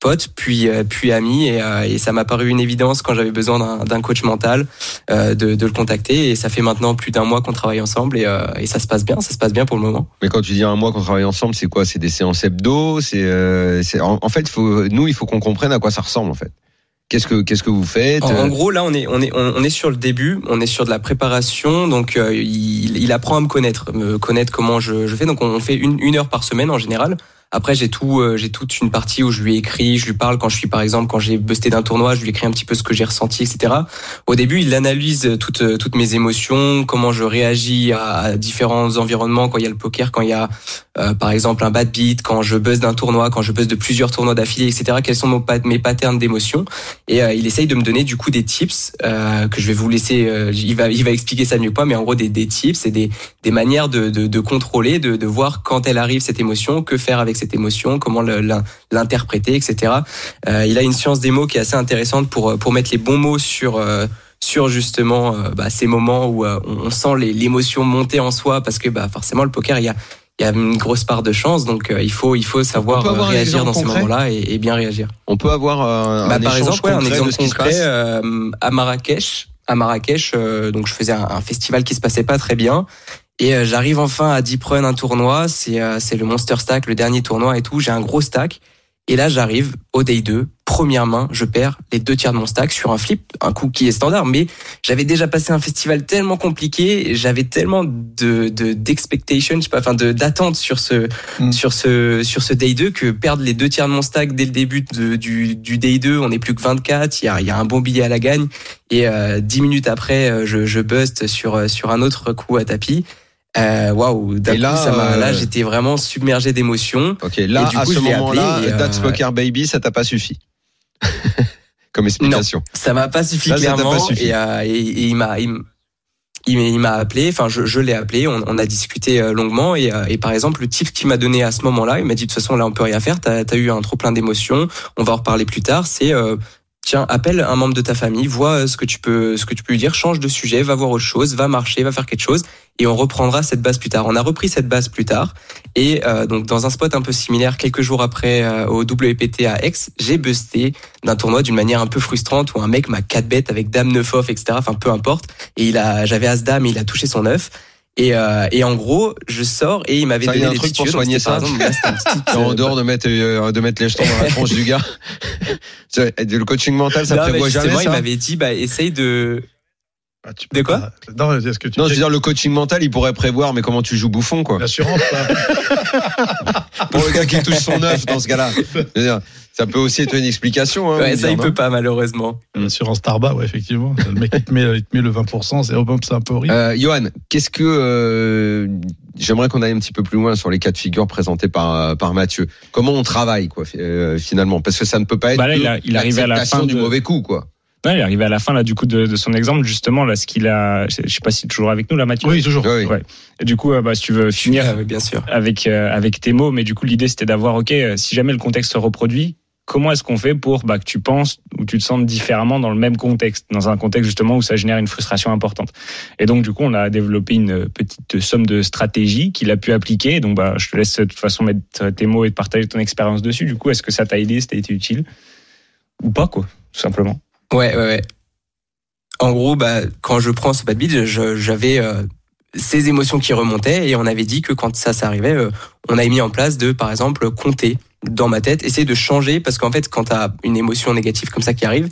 potes, puis euh, puis amis, et, euh, et ça m'a paru une évidence quand j'avais besoin d'un- d'un coach mental euh, de, de le contacter. Et ça fait maintenant plus d'un mois qu'on travaille ensemble et, euh, et ça se passe bien, ça se passe bien pour le moment. Mais quand tu dis un mois qu'on travaille ensemble, c'est quoi? C'est des séances hebdo? C'est euh, c'est- en, en fait, faut, nous, il faut qu'on comprenne à quoi ça ressemble en fait. Qu'est-ce que qu'est-ce que vous faites? En, en gros, là, on est, on est, on on est sur le début, on est sur de la préparation. Donc, euh, il, il apprend à me connaître, me connaître comment je, je fais. Donc, on fait une, une heure par semaine en général. Après, j'ai tout, euh, j'ai toute une partie où je lui écris, je lui parle quand je suis, par exemple, quand j'ai busté d'un tournoi, je lui écris un petit peu ce que j'ai ressenti, etc. Au début, il analyse toutes, euh, toutes mes émotions, comment je réagis à, à différents environnements quand il y a le poker, quand il y a, euh, par exemple, un bad beat, quand je buzz d'un tournoi, quand je buzz de plusieurs tournois d'affilée, etc. Quels sont mes patterns d'émotions? Et euh, il essaye de me donner du coup des tips euh, que je vais vous laisser. euh, il va, il va expliquer ça mieux que moi, mais en gros des, des tips et des, des manières de, de, de contrôler, de, de voir quand elle arrive cette émotion, que faire avec cette émotion, comment l'interpréter, etc. Euh, il a une science des mots qui est assez intéressante pour pour mettre les bons mots sur euh, sur justement euh, bah, ces moments où euh, on, sent l'émotion monter en soi parce que bah forcément le poker il y a il y a une grosse part de chance donc euh, il faut il faut savoir euh, réagir dans ces moments-là et, et bien réagir. On peut avoir euh, un, Bah, un par exemple, ouais, un exemple concret euh, à Marrakech. À Marrakech, euh, donc je faisais un, un festival qui se passait pas très bien. Et euh, j'arrive enfin à Deep Run, un tournoi. C'est euh, c'est le Monster Stack, le dernier tournoi et tout. J'ai un gros stack. Et là, j'arrive au day 2, première main, je perds les deux tiers de mon stack sur un flip, un coup qui est standard. Mais j'avais déjà passé un festival tellement compliqué, j'avais tellement de de- d'expectation, je sais pas, enfin de d'attente sur ce Mm. sur ce sur ce day 2 que perdre les deux tiers de mon stack dès le début de- du du day 2, on est plus que 24, il y a il y a un bon billet à la gagne et euh, dix minutes après, euh, je je bust sur euh, sur un autre coup à tapis. Euh, Waouh, coup, là, ça là euh, j'étais vraiment submergé d'émotions. Ok, là, Et du à coup, ce moment-là, euh, That's Poker Baby, ça t'a pas suffi Comme explication. Ça m'a pas suffi t'a clairement pas suffi. Et, et- et il m'a il, m'a- appelé, enfin je, je l'ai appelé, on, on a discuté longuement et, et par exemple le type qu'il m'a donné à ce moment-là, il m'a dit de toute façon là on peut rien faire, t'as as eu un trop plein d'émotions, on va en reparler plus tard, c'est euh, tiens appelle un membre de ta famille, vois euh, ce que tu peux ce que tu peux lui dire, change de sujet, va voir autre chose, va marcher, va faire quelque chose et on reprendra cette base plus tard. On a repris cette base plus tard et euh, donc dans un spot un peu similaire, quelques jours après euh, au WPT à Aix, j'ai busté d'un tournoi d'une manière un peu frustrante où un mec m'a 4 bêtes avec dame 9 off, etc. Enfin peu importe. Et il a, j'avais as dame il a touché son 9. Et, euh, et en gros, je sors et il m'avait Ça, donné un les truc pour soigner ça. exemple, là, type, en euh, dehors de mettre, euh, de mettre les jetons dans la tronche du gars. Le coaching mental, ça non, prévoit jamais justement, il ça. m'avait dit, bah, essaye de. Ah, tu De quoi pas- Non, est-ce que tu Non, je veux dire, le coaching mental, il pourrait prévoir, mais comment tu joues bouffon, quoi. l'assurance là. Pour le gars qui touche son œuf dans ce cas-là. Je veux dire, ça peut aussi être une explication. Hein, Ouais, ça, dire, il non peut pas, malheureusement. L'assurance Tarba, ouais, effectivement. Le mec, il te met, il te met le 20%, c'est un peu horrible. Euh, Johan, qu'est-ce que euh, j'aimerais qu'on aille un petit peu plus loin sur les cas de figure présentés par par Mathieu. Comment on travaille quoi euh, finalement? Parce que ça ne peut pas être Bah là, que il a- il arrivait à la fin du de- mauvais coup quoi. Il est arrivé à la fin là du coup de, de son exemple justement là ce qu'il a je sais pas si toujours avec nous là Mathieu? Oui, toujours. Oui. Ouais. Et du coup euh, bah, si tu veux finir oui, bien sûr. avec euh, avec tes mots mais du coup l'idée c'était d'avoir OK euh, si jamais le contexte se reproduit comment est-ce qu'on fait pour bah, que tu penses ou tu te sentes différemment dans le même contexte, dans un contexte justement où ça génère une frustration importante? Et donc du coup, on a développé une petite somme de stratégies qu'il a pu appliquer. Donc bah, je te laisse de toute façon mettre tes mots et de partager ton expérience dessus. Du coup, est-ce que ça t'a aidé, ça t'a été utile? Ou pas quoi, tout simplement. Ouais, ouais, ouais. En gros, bah, quand je prends ce bad beat, j'avais euh, ces émotions qui remontaient et on avait dit que quand ça, ça arrivait, euh, on avait mis en place de, par exemple, compter dans ma tête, essayer de changer parce qu'en fait, quand tu as une émotion négative comme ça qui arrive,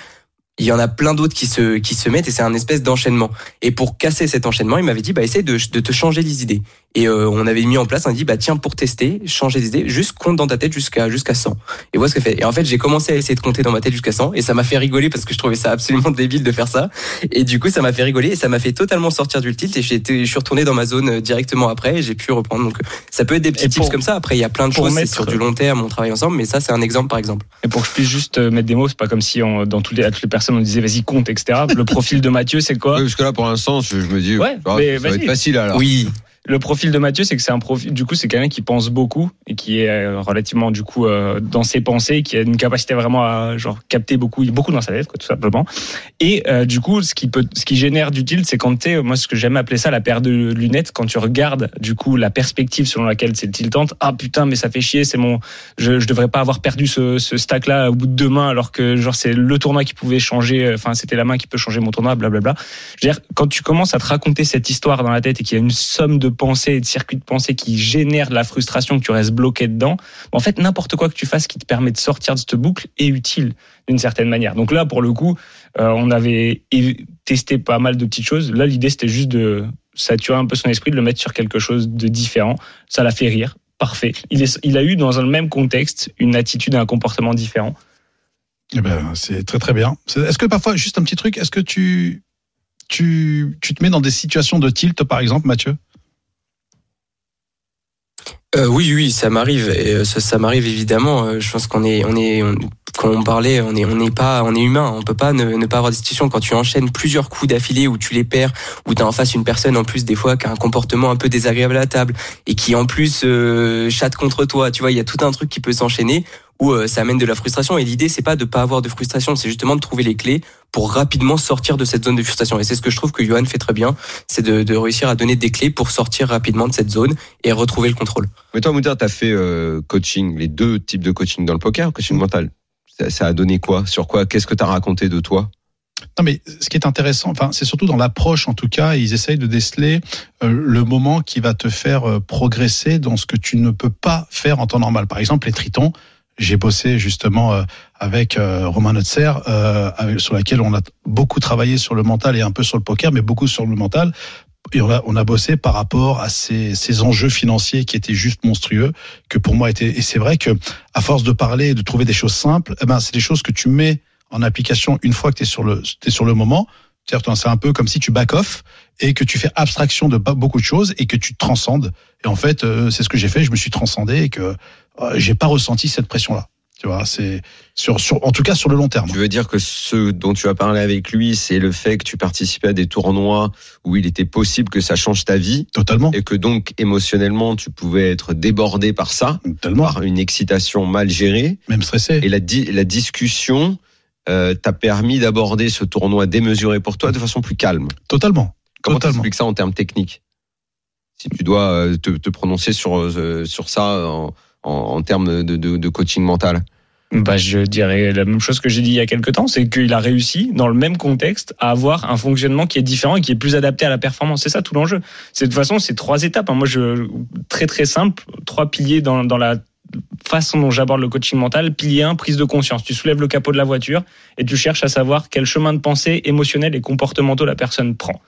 il y en a plein d'autres qui se qui se mettent et c'est un espèce d'enchaînement. Et pour casser cet enchaînement, il m'avait dit bah essaye de, de te changer les idées. Et euh, on avait mis en place, on a dit bah tiens pour tester, changer les idées, juste compte dans ta tête jusqu'à jusqu'à 100. Et vois ce que fait. Et en fait, j'ai commencé à essayer de compter dans ma tête jusqu'à 100 et ça m'a fait rigoler parce que je trouvais ça absolument débile de faire ça. Et du coup, ça m'a fait rigoler et ça m'a fait totalement sortir du tilt et j'ai été- je suis retourné dans ma zone euh, directement après et j'ai pu reprendre. Donc ça peut être des petits Et tips pour- comme ça. Après, il y a plein de pour choses mettre- sur du long terme, on travaille ensemble, mais ça c'est un exemple par exemple. Et pour que je puisse juste euh, mettre des mots, c'est pas comme si on, dans toutes les, à toutes les personnes on disait vas-y compte, etc. Le profil de Mathieu, c'est quoi? Oui, parce que là, pour l'instant, je, je me dis, Ouais, ah, mais ça va vas-y. être facile alors. Oui. Le profil de Mathieu, c'est que c'est un profil. Du coup, c'est quelqu'un qui pense beaucoup et qui est euh, relativement du coup euh, dans ses pensées, qui a une capacité vraiment à genre capter beaucoup, beaucoup dans sa tête, quoi, tout simplement. Et euh, du coup, ce qui peut, ce qui génère du tilt, c'est quand sais, moi, ce que j'aime appeler ça la paire de lunettes, quand tu regardes du coup la perspective selon laquelle c'est tiltante. Ah putain, mais ça fait chier, c'est mon, je, je devrais pas avoir perdu ce, ce stack là au bout de deux mains, alors que genre c'est le tournoi qui pouvait changer. Enfin, c'était la main qui peut changer mon tournoi, blablabla. Je veux dire, quand tu commences à te raconter cette histoire dans la tête et qu'il y a une somme de pensées et de circuits de pensée qui génèrent de la frustration, que tu restes bloqué dedans, en fait, n'importe quoi que tu fasses qui te permet de sortir de cette boucle est utile d'une certaine manière. Donc là, pour le coup, euh, on avait testé pas mal de petites choses. Là, l'idée, c'était juste de saturer un peu son esprit, de le mettre sur quelque chose de différent. Ça l'a fait rire. Parfait. Il, est, il a eu dans le même contexte une attitude et un comportement différent. Eh ben, c'est très très bien. Est-ce que parfois, juste un petit truc, est-ce que tu, tu, tu te mets dans des situations de tilt, par exemple, Mathieu? Oui, oui, ça m'arrive. Euh, ça, ça m'arrive évidemment. Euh, Je pense qu'on est, on est, on- quand on parlait, on est, on n'est pas, on est humain. On peut pas ne, pas avoir des situations quand tu enchaînes plusieurs coups d'affilée où tu les perds, où t'as en face une personne en plus des fois qui a un comportement un peu désagréable à la table et qui en plus euh, chatte contre toi. Tu vois, il y a tout un truc qui peut s'enchaîner où euh, ça amène de la frustration. Et l'idée, c'est pas de pas avoir de frustration, c'est justement de trouver les clés pour rapidement sortir de cette zone de frustration. Et c'est ce que je trouve que Johan fait très bien, c'est de, réussir à donner des clés pour sortir rapidement de cette zone et retrouver le contrôle. Mais toi, Mouter, t'as fait euh, coaching, les deux types de coaching dans le poker, coaching mental? Ça, a donné quoi? Sur quoi? Qu'est-ce que t'as raconté de toi? Non, mais ce qui est intéressant, enfin, c'est surtout dans l'approche, en tout cas, ils essayent de déceler euh, le moment qui va te faire euh, progresser dans ce que tu ne peux pas faire en temps normal. Par exemple, les tritons. J'ai bossé justement euh, avec Romain Notzer, sur laquelle on a beaucoup travaillé sur le mental et un peu sur le poker, mais beaucoup sur le mental. Et on a, on a bossé par rapport à ces, ces enjeux financiers qui étaient juste monstrueux, que pour moi étaient. Et c'est vrai que à force de parler, et de trouver des choses simples, eh ben c'est des choses que tu mets en application une fois que tu es sur le, t'es sur le moment. C'est-à-dire, c'est un peu comme si tu back off et que tu fais abstraction de beaucoup de choses et que tu te transcendes. Et en fait, euh, c'est ce que j'ai fait. Je me suis transcendé et que euh, j'ai pas ressenti cette pression-là. Tu vois, c'est sur, sur, en tout cas sur le long terme. Tu veux dire que ce dont tu as parlé avec lui, c'est le fait que tu participais à des tournois où il était possible que ça change ta vie Totalement. et que donc émotionnellement tu pouvais être débordé par ça, Totalement. par une excitation mal gérée. Même stressé. Et la, di- la discussion euh, t'a permis d'aborder ce tournoi démesuré pour toi de façon plus calme. Totalement. Comment tu expliques ça en termes techniques? Si tu dois euh, te, te prononcer sur, euh, sur ça en, en, termes de, coaching mental. Bah, je dirais la même chose que j'ai dit il y a quelques temps, c'est qu'il a réussi, dans le même contexte, à avoir un fonctionnement qui est différent et qui est plus adapté à la performance. C'est ça tout l'enjeu. De toute façon, c'est trois étapes. hein. Moi, je très très simple, trois piliers dans, dans la façon dont j'aborde le coaching mental. Pilier 1, prise de conscience. Tu soulèves le capot de la voiture et tu cherches à savoir quel chemin de pensée émotionnel et comportementaux la personne prend.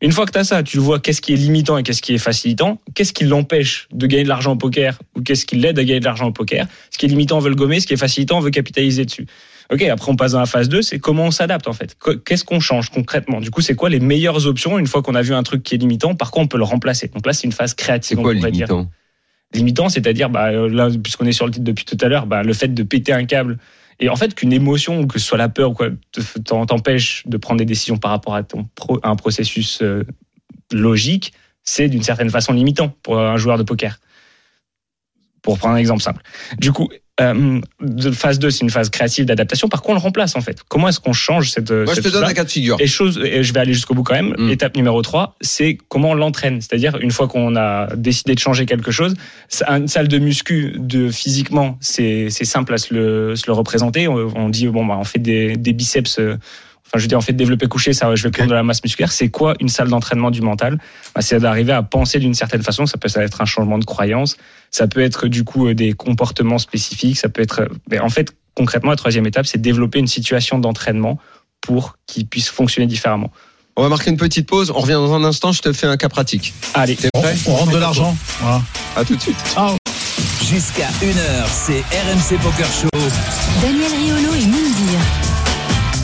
Une fois que tu as ça, tu vois qu'est-ce qui est limitant et qu'est-ce qui est facilitant, qu'est-ce qui l'empêche de gagner de l'argent au poker ou qu'est-ce qui l'aide à gagner de l'argent au poker. Ce qui est limitant, on veut le gommer, ce qui est facilitant, on veut capitaliser dessus. Ok, après on passe dans la phase 2, c'est comment on s'adapte en fait. Qu- Qu'est-ce qu'on change concrètement? Du coup, c'est quoi les meilleures options une fois qu'on a vu un truc qui est limitant? Par quoi on peut le remplacer? Donc là, c'est une phase créative. C'est quoi on pourrait dire. limitant? Limitant, c'est-à-dire, bah, euh, là, puisqu'on est sur le titre depuis tout à l'heure, bah, le fait de péter un câble et en fait qu'une émotion, que ce soit la peur ou quoi, t'empêche de prendre des décisions par rapport à, ton pro- à un processus euh, logique, c'est d'une certaine façon limitant pour un joueur de poker. Pour prendre un exemple simple. Du coup, euh, phase 2, c'est une phase créative d'adaptation. Par quoi on le remplace en fait? Comment est-ce qu'on change cette. Moi, je te donne un cas de figure. et chose, et je vais aller jusqu'au bout quand même. Mm. Étape numéro 3, c'est comment on l'entraîne. C'est-à-dire, une fois qu'on a décidé de changer quelque chose, une salle de muscu, de physiquement, c'est c'est simple à se le, se le représenter. On, on dit, bon, bah, on fait des, des biceps. euh, Enfin, je veux dire, on fait développer couché, ça, je vais prendre de la masse musculaire. C'est quoi une salle d'entraînement du mental? Bah, C'est d'arriver à penser d'une certaine façon. Ça peut être un changement de croyance, ça peut être du coup euh, des comportements spécifiques, ça peut être. euh, Mais en fait, concrètement, la troisième étape, c'est développer une situation d'entraînement pour qu'il puisse fonctionner différemment. On va marquer une petite pause. On revient dans un instant. Je te fais un cas pratique. Allez, T'es On, prêt? On rentre de l'argent. Voilà. À tout de suite. Jusqu'à 1h, c'est RMC Poker Show. Daniel Riolo et.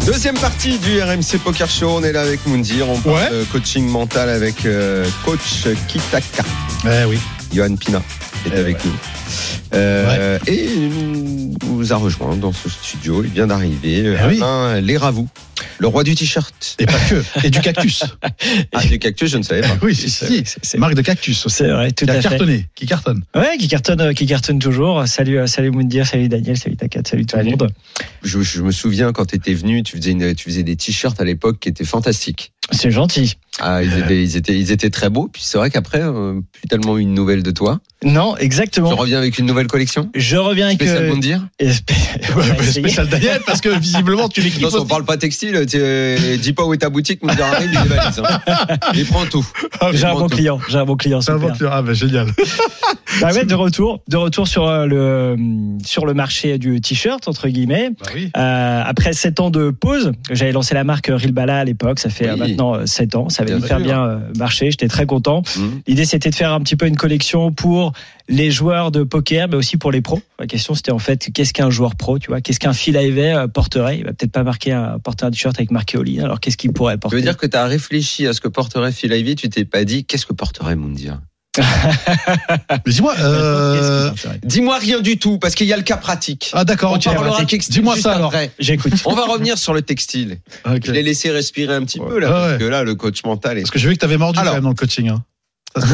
Deuxième partie du RMC Poker Show. On est là avec Moundir. On parle Ouais. de coaching mental avec euh, coach Kitaka. Eh oui. Johan Pina est Eh avec nous. Euh, Et il nous a rejoint dans ce studio. Il vient d'arriver. Eh oui. Alain Léravou, le roi du t-shirt. Et pas que. Et du cactus. Ah, du cactus, je ne savais pas. oui, si, si. C'est Marque de cactus c'est vrai, tout Qui a à fait. cartonné. Qui cartonne. Ouais, qui cartonne, euh, qui cartonne toujours. Salut, euh, salut Moundir, salut Daniel, salut Takat, salut tout le monde. Je, je me souviens quand tu étais venu, tu faisais, une- tu faisais des t-shirts à l'époque qui étaient fantastiques. C'est gentil. Ah, ils, étaient, ils, étaient, ils étaient très beaux. Puis c'est vrai qu'après, euh, plus tellement eu une nouvelle de toi. Non, Tu exactement. reviens avec une nouvelle collection Je reviens avec. Spécial euh, essayer. spécial Daniel, parce que visiblement, tu l'écris. Attention, on parle pas textile. tu- dis pas où est ta boutique, Moundir arrive, il dévalise. Hein. Il prend tout. J'ai un bon client, j'ai un bon client. C'est un super. bon client. Ah, bah, génial. Bah ouais, de retour, de retour sur euh, le sur le marché du t-shirt entre guillemets. Bah oui. Euh, après sept ans de pause, j'avais lancé la marque Rilbala à l'époque. Ça fait Oui. euh, maintenant euh, sept ans. Ça avait hyper bien euh, marché. J'étais très content. Hum. L'idée, c'était de faire un petit peu une collection pour les joueurs de poker, mais aussi pour les pros. La question, c'était en fait, qu'est-ce qu'un joueur pro, tu vois? Qu'est-ce qu'un Phil Ivey euh, porterait? Il va peut-être pas marquer un, porter un t-shirt avec marqué All-in, alors qu'est-ce qu'il pourrait porter veux dire que tu as réfléchi à ce que porterait Phil Ivey, tu t'es pas dit qu'est-ce que porterait Moundir Mais dis-moi, euh... Dis-moi rien du tout, parce qu'il y a le cas pratique. ah d'accord, On ok. parlera textile Dis-moi ça alors. J'écoute. On va revenir sur le textile. Ok. Je l'ai laissé respirer un petit peu là, parce ouais. que là, le coach mental est. Parce que j'ai vu que t'avais mordu Alors. quand même dans le coaching. Hein. Ça,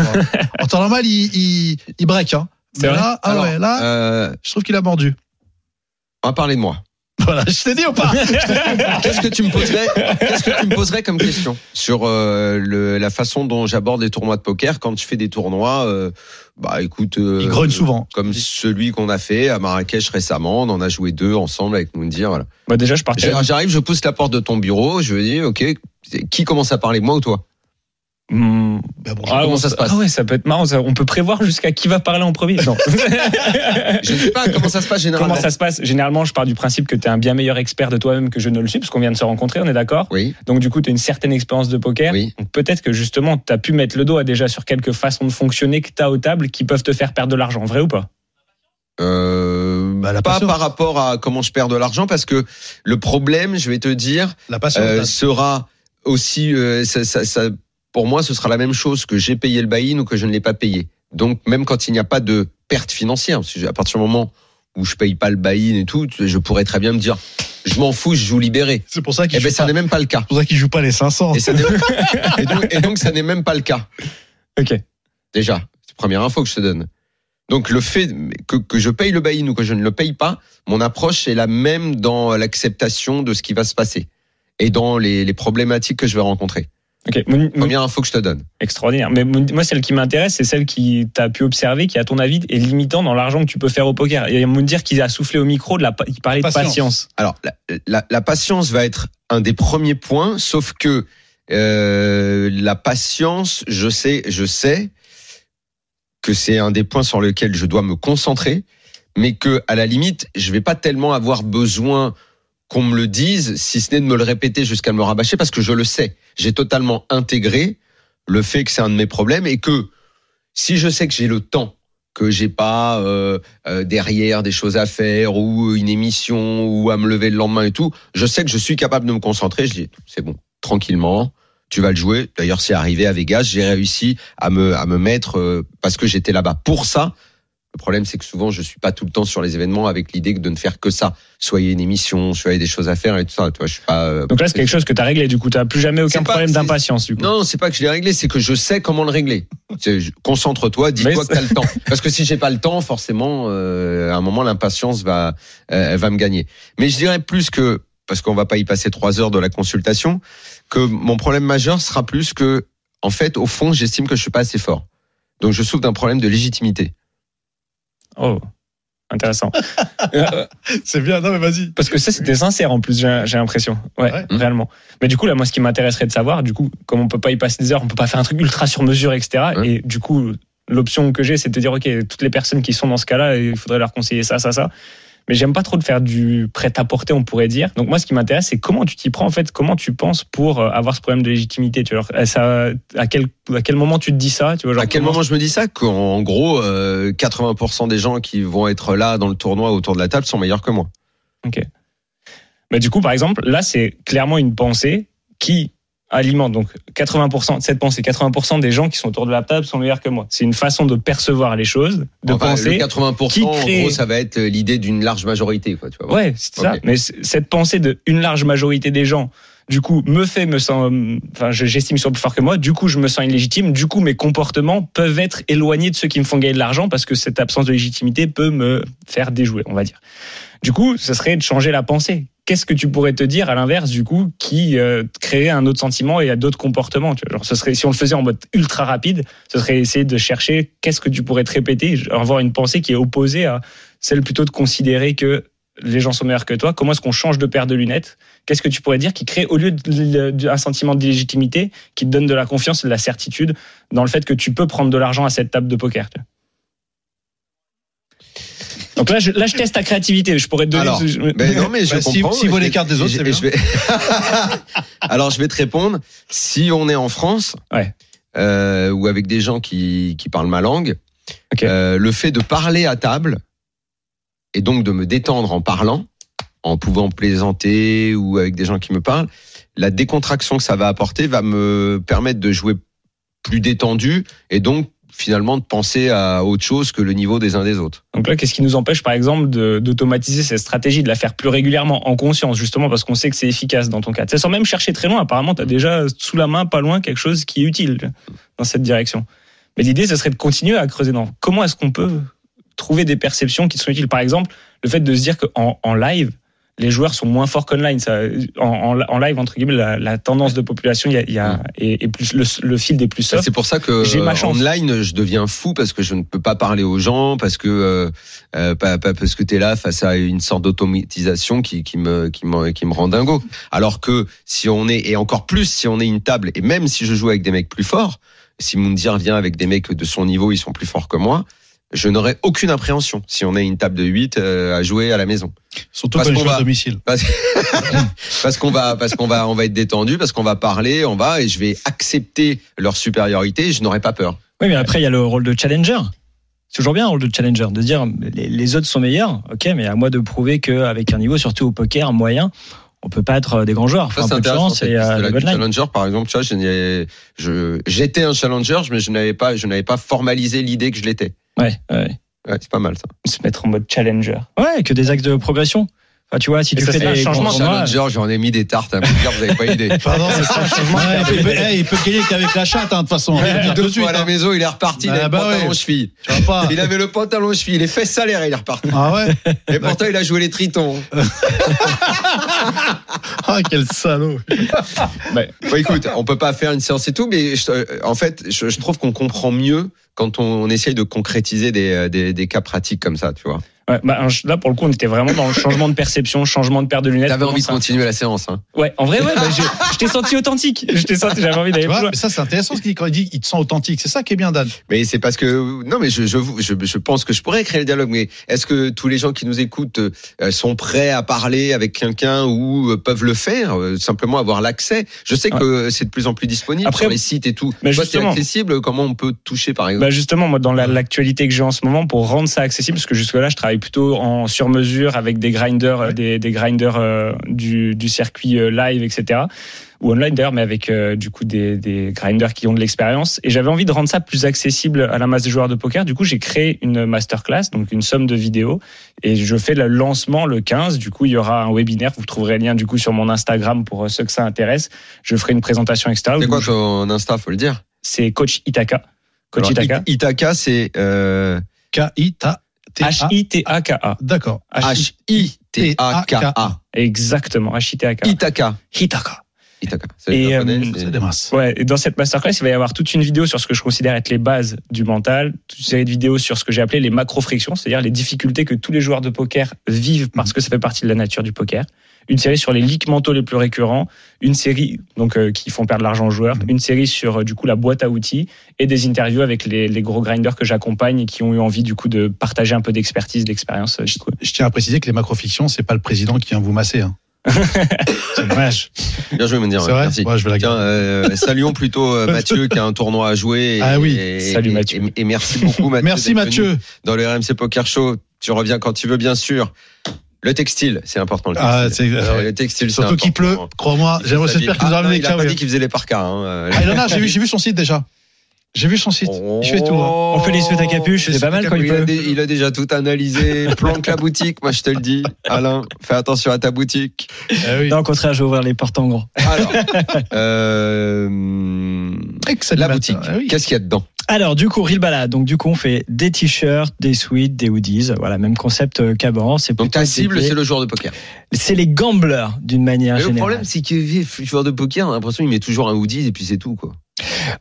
en temps normal, il, il, il break. Hein. Mais là, ah ouais, là, euh, je trouve qu'il a mordu. on va parler de moi. Voilà, je t'ai dit ou pas Qu'est-ce que tu me poserais Qu'est-ce que tu me poserais comme question sur euh, le, la façon dont j'aborde les tournois de poker quand je fais des tournois euh, Bah écoute, euh, Il grogne souvent. Comme celui qu'on a fait à Marrakech récemment, on en a joué deux ensemble avec Moundir. Voilà. Bah, déjà, je partirais. J'arrive, je pousse la porte de ton bureau, je dis ok, qui commence à parler, moi ou toi? Hmm. Bah bon, Ah, comment on- ça se passe Ah ouais, ça peut être marrant. ça. On peut prévoir jusqu'à qui va parler en premier. Non. Je ne sais pas comment ça se passe généralement. Comment ça se passe Généralement, je pars du principe que tu es un bien meilleur expert de toi-même que je ne le suis, parce qu'on vient de se rencontrer, on est d'accord Oui, Donc, du coup, tu as une certaine expérience de poker. oui. Donc, peut-être que justement, tu as pu mettre le doigt déjà sur quelques façons de fonctionner que tu as aux tables qui peuvent te faire perdre de l'argent. Vrai ou pas Euh, Bah, la pas patience. par rapport à comment je perds de l'argent, parce que le problème, je vais te dire, La patience. euh, sera aussi, euh, ça, ça- ça- pour moi, ce sera la même chose que j'ai payé le buy-in ou que je ne l'ai pas payé. Donc, même quand il n'y a pas de perte financière, parce que à partir du moment où je paye pas le buy-in et tout, je pourrais très bien me dire, je m'en fous, je joue libéré. C'est pour ça qu'il Eh ben, ça n'est même pas le cas. c'est pour ça qu'il joue pas les 500. Et, ça n'est- et donc, et donc, ça n'est même pas le cas. Ok. Déjà, c'est la première info que je te donne. Donc le fait que, que je paye le buy-in ou que je ne le paye pas, mon approche est la même dans l'acceptation de ce qui va se passer et dans les, les problématiques que je vais rencontrer. Ok. Première info que je te donne. Extraordinaire. Mais moi, celle qui m'intéresse, c'est celle qui t'as pu observer, qui, à ton avis, est limitant dans l'argent que tu peux faire au poker. Et me dire qu'il a soufflé au micro, de la, il parlait de Patience. Alors la, la- la patience va être un des premiers points, sauf que euh, la patience, je sais, je sais que c'est un des points sur lesquels je dois me concentrer, mais que à la limite, je vais pas tellement avoir besoin qu'on me le dise, si ce n'est de me le répéter jusqu'à me rabâcher, parce que je le sais. J'ai totalement intégré le fait que c'est un de mes problèmes et que si je sais que j'ai le temps, que j'ai pas euh, euh, derrière des choses à faire ou une émission ou à me lever le lendemain et tout, je sais que je suis capable de me concentrer. Je dis c'est bon, tranquillement. Tu vas le jouer. D'ailleurs, c'est arrivé à Vegas. J'ai réussi à me à me mettre euh, parce que j'étais là-bas pour ça. Le problème, c'est que souvent, je suis pas tout le temps sur les événements avec l'idée de ne faire que ça. Soyez une émission, soyez des choses à faire et tout ça. Tu vois, je suis pas. euh, Donc là, c'est quelque chose que tu as réglé. Du coup, tu n'as plus jamais aucun problème d'impatience. Du coup. Non, c'est pas que je l'ai réglé, c'est que je sais comment le régler. Concentre-toi, dis-toi que t'as le temps. Parce que si j'ai pas le temps, forcément, euh, à un moment, l'impatience va, euh, elle va me gagner. Mais je dirais plus que, parce qu'on va pas y passer trois heures de la consultation, que mon problème majeur sera plus que, en fait, au fond, j'estime que je suis pas assez fort. Donc, je souffre d'un problème de légitimité. Oh, intéressant. Euh, C'est bien, non mais vas-y. Parce que ça, c'était sincère en plus, j'ai j'ai l'impression. Ouais, Ouais. réellement. Mais du coup, là, moi, ce qui m'intéresserait de savoir, du coup, comme on peut pas y passer des heures, on peut pas faire un truc ultra sur mesure, etc. Ouais. Et du coup, l'option que j'ai, c'est de te dire, OK, toutes les personnes qui sont dans ce cas-là, il faudrait leur conseiller ça, ça, ça. Mais j'aime pas trop de faire du prêt-à-porter, on pourrait dire. Donc, moi, ce qui m'intéresse, c'est comment tu t'y prends, en fait, comment tu penses pour euh, avoir ce problème de légitimité. Tu vois, genre, ça, à, quel, à quel moment tu te dis ça tu vois, genre, À quel moment je me dis ça? Qu'en gros, euh, 80% des gens qui vont être là dans le tournoi autour de la table sont meilleurs que moi. Mais du coup, par exemple, là, c'est clairement une pensée qui alimente donc 80% cette pensée 80% des gens qui sont autour de la table sont meilleurs que moi c'est une façon de percevoir les choses de Enfin, penser le 80%, qui en crée- gros, ça va être l'idée d'une large majorité, quoi. Tu vois. ouais c'est ça mais cette pensée de une large majorité des gens du coup me fait me sent enfin je- j'estime sont plus forts que moi du coup je me sens illégitime du coup mes comportements peuvent être éloignés de ceux qui me font gagner de l'argent parce que cette absence de légitimité peut me faire déjouer on va dire du coup ce serait de changer la pensée. Qu'est-ce que tu pourrais te dire à l'inverse du coup qui euh, un autre sentiment et d'autres comportements tu vois? Genre ce serait si on le faisait en mode ultra rapide ce serait essayer de chercher qu'est-ce que tu pourrais te répéter avoir une pensée qui est opposée à celle plutôt de considérer que les gens sont meilleurs que toi. Comment est-ce qu'on change de paire de lunettes? Qu'est-ce que tu pourrais dire qui crée au lieu d'un sentiment de légitimité qui te donne de la confiance et de la certitude dans le fait que tu peux prendre de l'argent à cette table de poker. Donc là je, là, je teste ta créativité. Je pourrais te donner. Alors, Ben non, mais je Bah, si- comprends. si vaut Et les cartes des autres, c'est je vais- Alors, je vais te répondre. Si on est en France, Ouais. euh, ou avec des gens qui, qui parlent ma langue, euh, le fait de parler à table, et donc de me détendre en parlant, en pouvant plaisanter ou avec des gens qui me parlent, la décontraction que ça va apporter va me permettre de jouer plus détendu et donc finalement de penser à autre chose que le niveau des uns des autres. Donc là, qu'est-ce qui nous empêche, par exemple, d'automatiser cette stratégie, de la faire plus régulièrement en conscience, justement parce qu'on sait que c'est efficace dans ton cas. Sans même chercher très loin. Apparemment, tu as déjà sous la main, pas loin, quelque chose qui est utile dans cette direction. Mais l'idée, ce serait de continuer à creuser dans comment est-ce qu'on peut trouver des perceptions qui sont utiles. Par exemple, le fait de se dire qu'en en live, les joueurs sont moins forts qu'online. En, en, en live, entre guillemets, la, la tendance de population il y a, y a, est, est plus, le, le fil des plus soft. C'est pour ça que J'ai ma euh, chance. online, je deviens fou parce que je ne peux pas parler aux gens, parce que euh, euh, pas, pas parce que tu es là face à une sorte d'automatisation qui, qui me qui me qui me rend dingo. Alors que si on est et encore plus si on est une table et même si je joue avec des mecs plus forts, si Moundir vient avec des mecs de son niveau, ils sont plus forts que moi. Je n'aurais aucune appréhension si on est une table de 8 euh, à jouer à la maison. Surtout Parce qu'on jouent à va- domicile. Parce, parce qu'on va, parce qu'on va, on va être détendu, parce qu'on va parler, on va, et je vais accepter leur supériorité, et je n'aurai pas peur. Oui, mais après, il y a le rôle de challenger. C'est toujours bien, le rôle de challenger, de dire les, les autres sont meilleurs, ok, mais à moi de prouver qu'avec un niveau, surtout au poker moyen, on peut pas être des grands joueurs. Faut c'est intéressant. chance et euh, la challenger, par exemple, tu vois, j'étais un challenger, mais je n'avais pas, je n'avais pas formalisé l'idée que je l'étais. Ouais, ouais. Ouais, c'est pas mal ça. Se mettre en mode challenger. Ouais, que des actes de progression. Enfin, tu vois, si Mais tu ça, fais un des changement. tournois, Challenger, j'en ai mis des tartes à me dire, vous n'avez pas idée. Pardon, c'est ça. Ouais, il, peut, eh, il peut gagner qu'avec la chatte, hein, de toute façon. Dire tout Deux de suite, à la hein. maison, il est reparti, il Ah avait bah le pantalon ouais. cheville. Pas. Il avait le pantalon cheville, les fesses salaires, il est reparti. Ah ouais Et pourtant, il a joué les tritons. Ah, quel salaud. Bon, écoute, on peut pas faire une séance et tout, mais je- euh, en fait, je, je trouve qu'on comprend mieux quand on, on essaye de concrétiser des, euh, des, des cas pratiques comme ça, tu vois. Ouais, bah, là, pour le coup, on était vraiment dans le changement de perception, changement de paire de lunettes. T'avais envie de continuer la séance, hein. Ouais, en vrai, ouais, bah, je, je t'ai senti authentique. Je t'ai senti, j'avais envie d'aller plus loin. mais ça, c'est intéressant ce qu'il dit quand il dit il te sent authentique. C'est ça qui est bien, Dan. Mais c'est parce que non, mais je, je, je, je pense que je pourrais créer le dialogue. Mais est-ce que tous les gens qui nous écoutent euh, sont prêts à parler avec quelqu'un ou euh, peuvent le faire euh, Simplement avoir l'accès? Je sais que c'est de plus en plus disponible Après- sur les sites et tout. Mais Toi, c'est justement- accessible. Comment on peut toucher, par exemple Bah justement, moi, dans la- l'actualité que j'ai en ce moment, pour rendre ça accessible, parce que jusque-là, je travaille plutôt en sur-mesure avec des grinders, des, des grinders euh, du, du circuit euh, live, etc. Ou online d'ailleurs, mais avec euh, du coup des, des grinders qui ont de l'expérience. Et j'avais envie de rendre ça plus accessible à la masse des joueurs de poker. Du coup, j'ai créé une masterclass, donc une somme de vidéos, et je fais le lancement le 15. Du coup, il y aura un webinaire. Vous trouverez le lien du coup sur mon Instagram pour ceux que ça intéresse. Je ferai une présentation, etc. C'est quoi ton Insta, faut le dire? C'est Coach Itaka. Coach Alors, Itaka. It- Itaka, c'est euh, K-I-T-A. H-I-T-A-K-A. D'accord. H-I-T-A-K-A. Exactement, H-I-T-A-K. Itaka. Hitaka. Itaka. Et, euh, c'est- C'est des masses. Ouais, et dans cette masterclass, il va y avoir toute une vidéo sur ce que je considère être les bases du mental, toute une série de vidéos sur ce que j'ai appelé les macro-frictions, c'est-à-dire les difficultés que tous les joueurs de poker vivent parce que ça fait partie de la nature du poker. Une série sur les leaks mentaux les plus récurrents, une série donc euh, qui font perdre l'argent aux joueurs, une série sur euh, du coup la boîte à outils et des interviews avec les, les gros grinders que j'accompagne et qui ont eu envie du coup de partager un peu d'expertise, d'expérience. euh. Je tiens à préciser que les macrofictions, c'est pas le président qui vient vous masser. Hein. c'est dommage. Bien joué, me dire. C'est vrai Merci. Ouais, je vais la Tiens, garder. euh, saluons plutôt Mathieu qui a un tournoi à jouer. Et, Ah oui. et- Salut, Mathieu. Et, et merci beaucoup Mathieu. Merci Mathieu. Dans le RMC Poker Show, tu reviens quand tu veux, bien sûr. Le textile, c'est important. Le Ah, textile, c'est- ah ouais. le textile c'est Surtout qu'il pleut, crois-moi. J'aimerais- J'espère qu'il nous a Ah, non, ramené Il des a pas dit qu'il faisait les parkas. Hein. euh, Ah, il en a, j'ai vu, j'ai vu son site déjà. J'ai vu son site. Il fait tout. hein. On fait les suites à capuche, c'est pas mal quand il il, a peut. dé- il a déjà tout analysé. Planque la boutique, moi je te le dis. Alain, fais attention à ta boutique. Ah oui. Non, au contraire, je vais ouvrir les portes en grand. Alors, euh, Excellent. la boutique. Ah oui. Qu'est-ce qu'il y a dedans? Alors, du coup, Real Balade. Donc, du coup, on fait des t-shirts, des sweats, des hoodies. Voilà, même concept euh, qu'avant. C'est Donc ta cible, c'est le joueur de poker. c'est les gamblers d'une manière Mais le générale. problème, c'est que le joueur de poker, on a l'impression qu'il met toujours un hoodie et puis c'est tout quoi.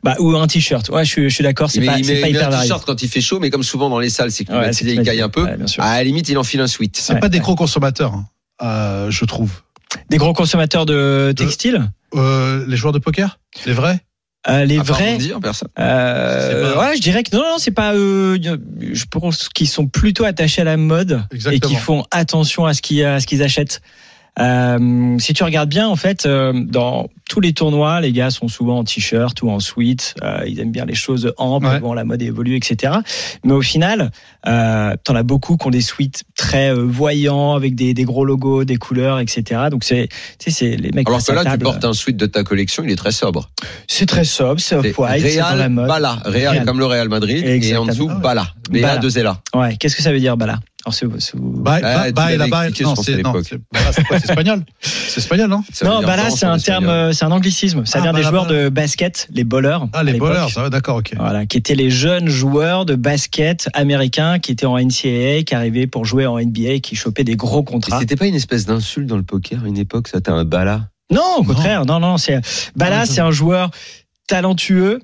Bah, ou un t-shirt. Ouais, je suis, je suis d'accord. C'est pas, il c'est met- pas il met un t-shirt quand il fait chaud, mais comme souvent dans les salles, c'est Ouais, qu'il c'est il caille un peu. Ouais, bien sûr. À la limite, il enfile un sweat. C'est Ouais, pas des ouais. gros consommateurs, hein, euh, je trouve. Des gros consommateurs de textiles? Euh, les joueurs de poker, les vrais? Euh, les vrais. vous dire, personne. Euh, pas- ouais, je dirais que non, non, c'est pas eux. Je pense qu'ils sont plutôt attachés à la mode et Exactement. qui font attention à ce qu'ils à ce qu'ils achètent. Euh, si tu regardes bien, en fait, euh, dans tous les tournois, les gars sont souvent en t-shirt ou en sweat. Euh, ils aiment bien les choses amples. Ouais. Bon, la mode évolue, etc. Mais au final, euh, t'en as beaucoup qui ont des suites très euh, voyants avec des, des gros logos, des couleurs, etc. Donc c'est, tu sais, c'est les mecs. Alors que là, tu portes un suite de ta collection, il est très sobre. C'est très sobre, c'est off-white, c'est dans la Real mode. Bala. Real, Real. comme le Real Madrid. Et en dessous. Bala. Bala. BA 2 Zela. Ouais. Qu'est-ce que ça veut dire, bah Alors, c'est- c'est- Ah, Non, pense, à c'est non, l'époque. c'est voilà, c'est quoi, c'est espagnol. C'est espagnol, non? Ça Non, bah vraiment c'est un espagnol. terme, c'est un anglicisme. Ça Ah, vient des bala, joueurs bala. de basket, les bowlers. Ah, les bowlers, ça va, d'accord, ok. Voilà, qui étaient les jeunes joueurs de basket américains qui étaient en NCAA, qui arrivaient pour jouer en NBA, qui chopaient des gros Et contrats. C'était pas une espèce d'insulte dans le poker à une époque, ça t'as un Bala? Non, au contraire, non, non, c'est, bah là, Non, c'est un joueur talentueux,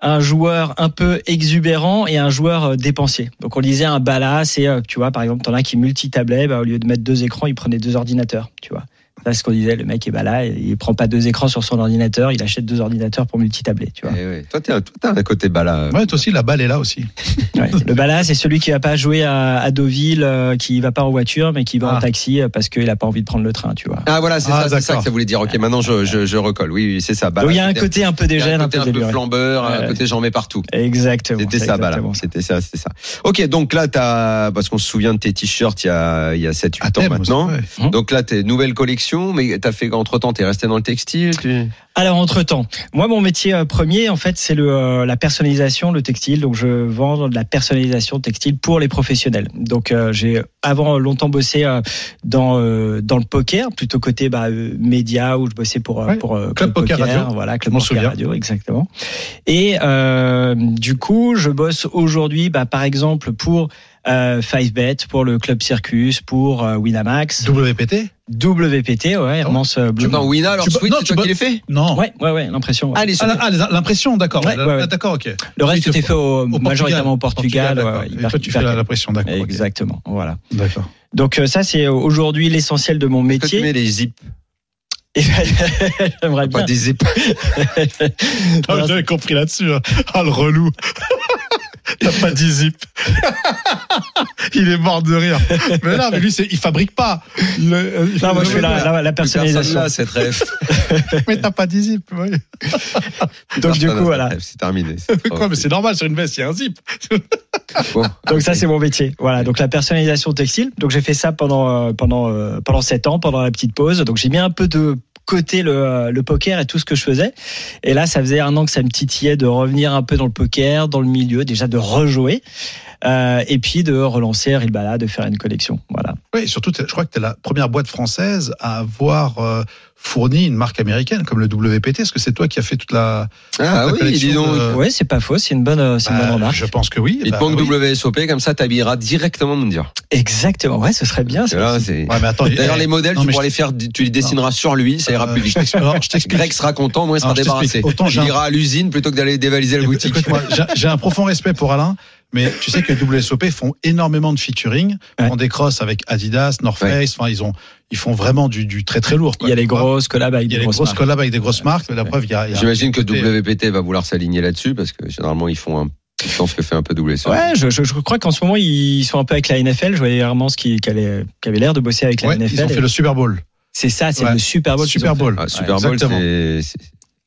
un joueur un peu exubérant et un joueur euh, dépensier. Donc on disait un bala, c'est, euh, tu vois, par exemple, t'en as qui multitablait, bah, au lieu de mettre deux écrans, il prenait deux ordinateurs, tu vois. Là, c'est ce qu'on disait, le mec est bala, il prend pas deux écrans sur son ordinateur, il achète deux ordinateurs pour multitabler, tu vois. Eh. Toi, t'es un- toi, t'as un côté Bala. Ouais, toi aussi, la balle est là aussi. Ouais. Le bala, c'est celui qui va pas jouer à, à Deauville, euh, qui va pas en voiture, mais qui va en Ah. taxi euh, parce qu'il a pas envie de prendre le train, tu vois. Ah voilà, c'est Ah, ça, c'est ça d'accord. que ça voulait dire. Ok, maintenant je, je, je recolle. Oui, oui, c'est ça. Bala. Donc il y a un côté un peu dégène, un un côté peu un peu flambeur, un côté j'en mets partout. Exactement. C'était c'est ça, Bala. C'était ça, c'était ça. Ok, donc là, t'as, parce qu'on se souvient de tes t-shirts il y a, il y a 7, 8 À ans maintenant. Hum. Donc là, t'es nouvelle mais t'as fait, entre temps, t'es resté dans le textile, tu... Alors entre temps, moi mon métier euh, premier en fait c'est le euh, la personnalisation, le textile. Donc je vends de la personnalisation textile pour les professionnels. Donc euh, j'ai avant longtemps bossé euh, dans euh, dans le poker, plutôt côté bah, euh, média où je bossais pour euh, Ouais. pour euh, Club Poker Radio. voilà Club Poker. Radio exactement. Et euh, du coup je bosse aujourd'hui bah, par exemple pour euh, 5bet, pour le Club Circus, pour euh, Winamax, WPT WPT, ouais, Hermance euh, Tu Blue. dans Wina, alors Tu- Sweet, non, c'est tu toi qui l'as fait Non. Ouais, ouais, ouais, l'impression. ouais. Ah, les Ah, l'impression, d'accord. Ouais, La- ouais, ouais. D'accord, ok. Le reste Oui, était fait au, Au majoritairement au Portugal. ouais, Et toi, tu hyper fais la, calme. la pression, d'accord. Exactement, voilà. D'accord. Donc euh, ça c'est aujourd'hui l'essentiel de mon Est-ce que tu mets métier. les zips, Et J'aimerais pas bien. des zips Ah, J'avais compris là-dessus. hein. Ah, le relou. T'as pas dit zip. il est mort de rire. Mais là, mais lui, c'est- il fabrique pas. Il, euh, il Non, moi je fais la, la, la personnalisation. Là, cette rêve. Mais t'as pas dit zip. ouais. Donc du coup voilà. C'est terminé. C'est Quoi, mais c'est normal, sur une veste, il y a un zip. bon. Donc ça c'est mon métier. Voilà. Donc la personnalisation textile. Donc j'ai fait ça pendant euh, pendant euh, pendant sept ans, pendant la petite pause. Donc j'ai mis un peu de côté le, euh, le poker et tout ce que je faisais. Et là, ça faisait un an que ça me titillait de revenir un peu dans le poker, dans le milieu, déjà de rejouer, euh, et puis de relancer Ribala, de faire une collection. Voilà. Oui, et surtout, je crois que tu es la première boîte française à avoir euh, fourni une marque américaine comme le WPT. Est-ce que c'est toi qui as fait toute la, Ah la oui, collection dis donc. de- Ouais, c'est pas faux. C'est une bonne, c'est une Bah, bonne remarque. Je pense que oui. Il Bah, te manque oui. WSOP, comme ça, t'habilleras directement Mundir. Exactement. Ouais, ce serait bien. Parce que ça là, aussi. c'est- Ouais, mais attends, D'ailleurs, eh, les modèles, non, tu pourras les faire, tu les dessineras sur lui, ça ira euh, plus je vite. je t'explique. Greg sera content, moi il sera débarrassé. Autant Il ira à l'usine plutôt que d'aller dévaliser la Écoute- boutique. écoute-moi, j'ai- J'ai un profond respect pour Alain, mais tu sais que WSOP font énormément de featuring, Ouais. font des crosses avec Adidas, North. Face, enfin ils ont, ils font vraiment du, du très très lourd. quoi. Il y a les grosses collabs avec des grosses grosses marques. collabs avec des grosses marques. La preuve, il y a. il y a- J'imagine que Et- WPT va vouloir s'aligner là-dessus parce que généralement ils font un je pense que fait un peu WSOP. Ouais, je, je, je crois qu'en ce moment ils sont un peu avec la NFL. Je voyais Hermance qui, qui, allait- qui avait l'air de bosser avec la Ouais, NFL. ils ont fait le Super Bowl. C'est ça, c'est Ouais. le Super Bowl. Super. Bowl. Ah, Super Bowl, c'est.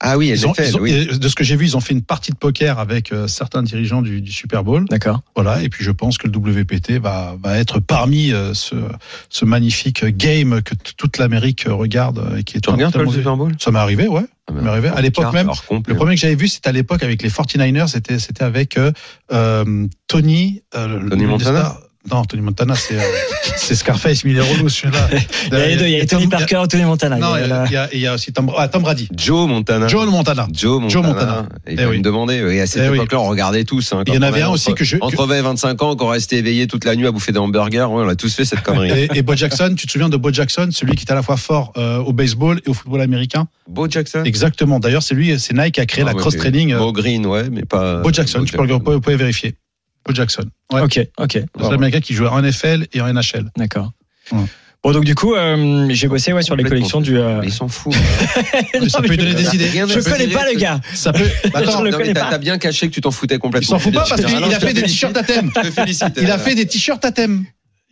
Ah oui, Ils ont- NFL, ils ont- oui. et De ce que j'ai vu, ils ont fait une partie de poker avec euh, certains dirigeants du, du Super Bowl. D'accord. Voilà, et puis je pense que le WPT va, va être parmi euh, ce, ce magnifique game que toute l'Amérique regarde euh, et qui est Tu regardes le Super Bowl? Ça m'est arrivé, ouais. Ah, Ça m'est arrivé. À l'époque même, le premier que j'avais vu, c'était à l'époque avec les 49ers, c'était c'était avec euh, euh, Tony. euh, le- Tony Montana? Non, Tony Montana, c'est euh, c'est Scarface, mais il est relou celui-là. Il y a les deux, il y a Tony Parker et Tony Montana. Non, Il y a a, la- il y a- il y a aussi Tom, ah, Tom Brady. Joe Montana. Montana. Joe Montana. Joe Montana. Il Eh va oui. me demander. Et à cette Eh oui. époque-là, on regardait tous. hein, Il y en avait un entre- aussi que je- Entre 20 et 25 ans, qu'on restait éveillé toute la nuit à bouffer des hamburgers. Ouais, on a tous fait cette connerie. Et, et Bo Jackson, tu te souviens de Bo Jackson, celui qui est à la fois fort euh, au baseball et au football américain? Bo Jackson? Exactement. D'ailleurs, c'est lui, c'est Nike qui a créé Ah, la ouais, cross c'est training. euh, Bo Green, ouais, mais pas. Bo Jackson, tu peux, vérifier. Bo Jackson. Ouais. Ok, ok. C'est l'américain qui joue en NFL et en NHL. D'accord. Ouais. Bon, donc du coup, euh, j'ai bossé ouais, sur les collections du. euh, Ils s'en foutent. Ça peut lui je- donner des idées. Je connais pas le gars. Ça peut. Attends, t'as bien caché que tu t'en foutais il complètement. s'en fout pas parce qu'il a fait des t-shirts à thème. Je te félicite. Il a fait des t-shirts à thème.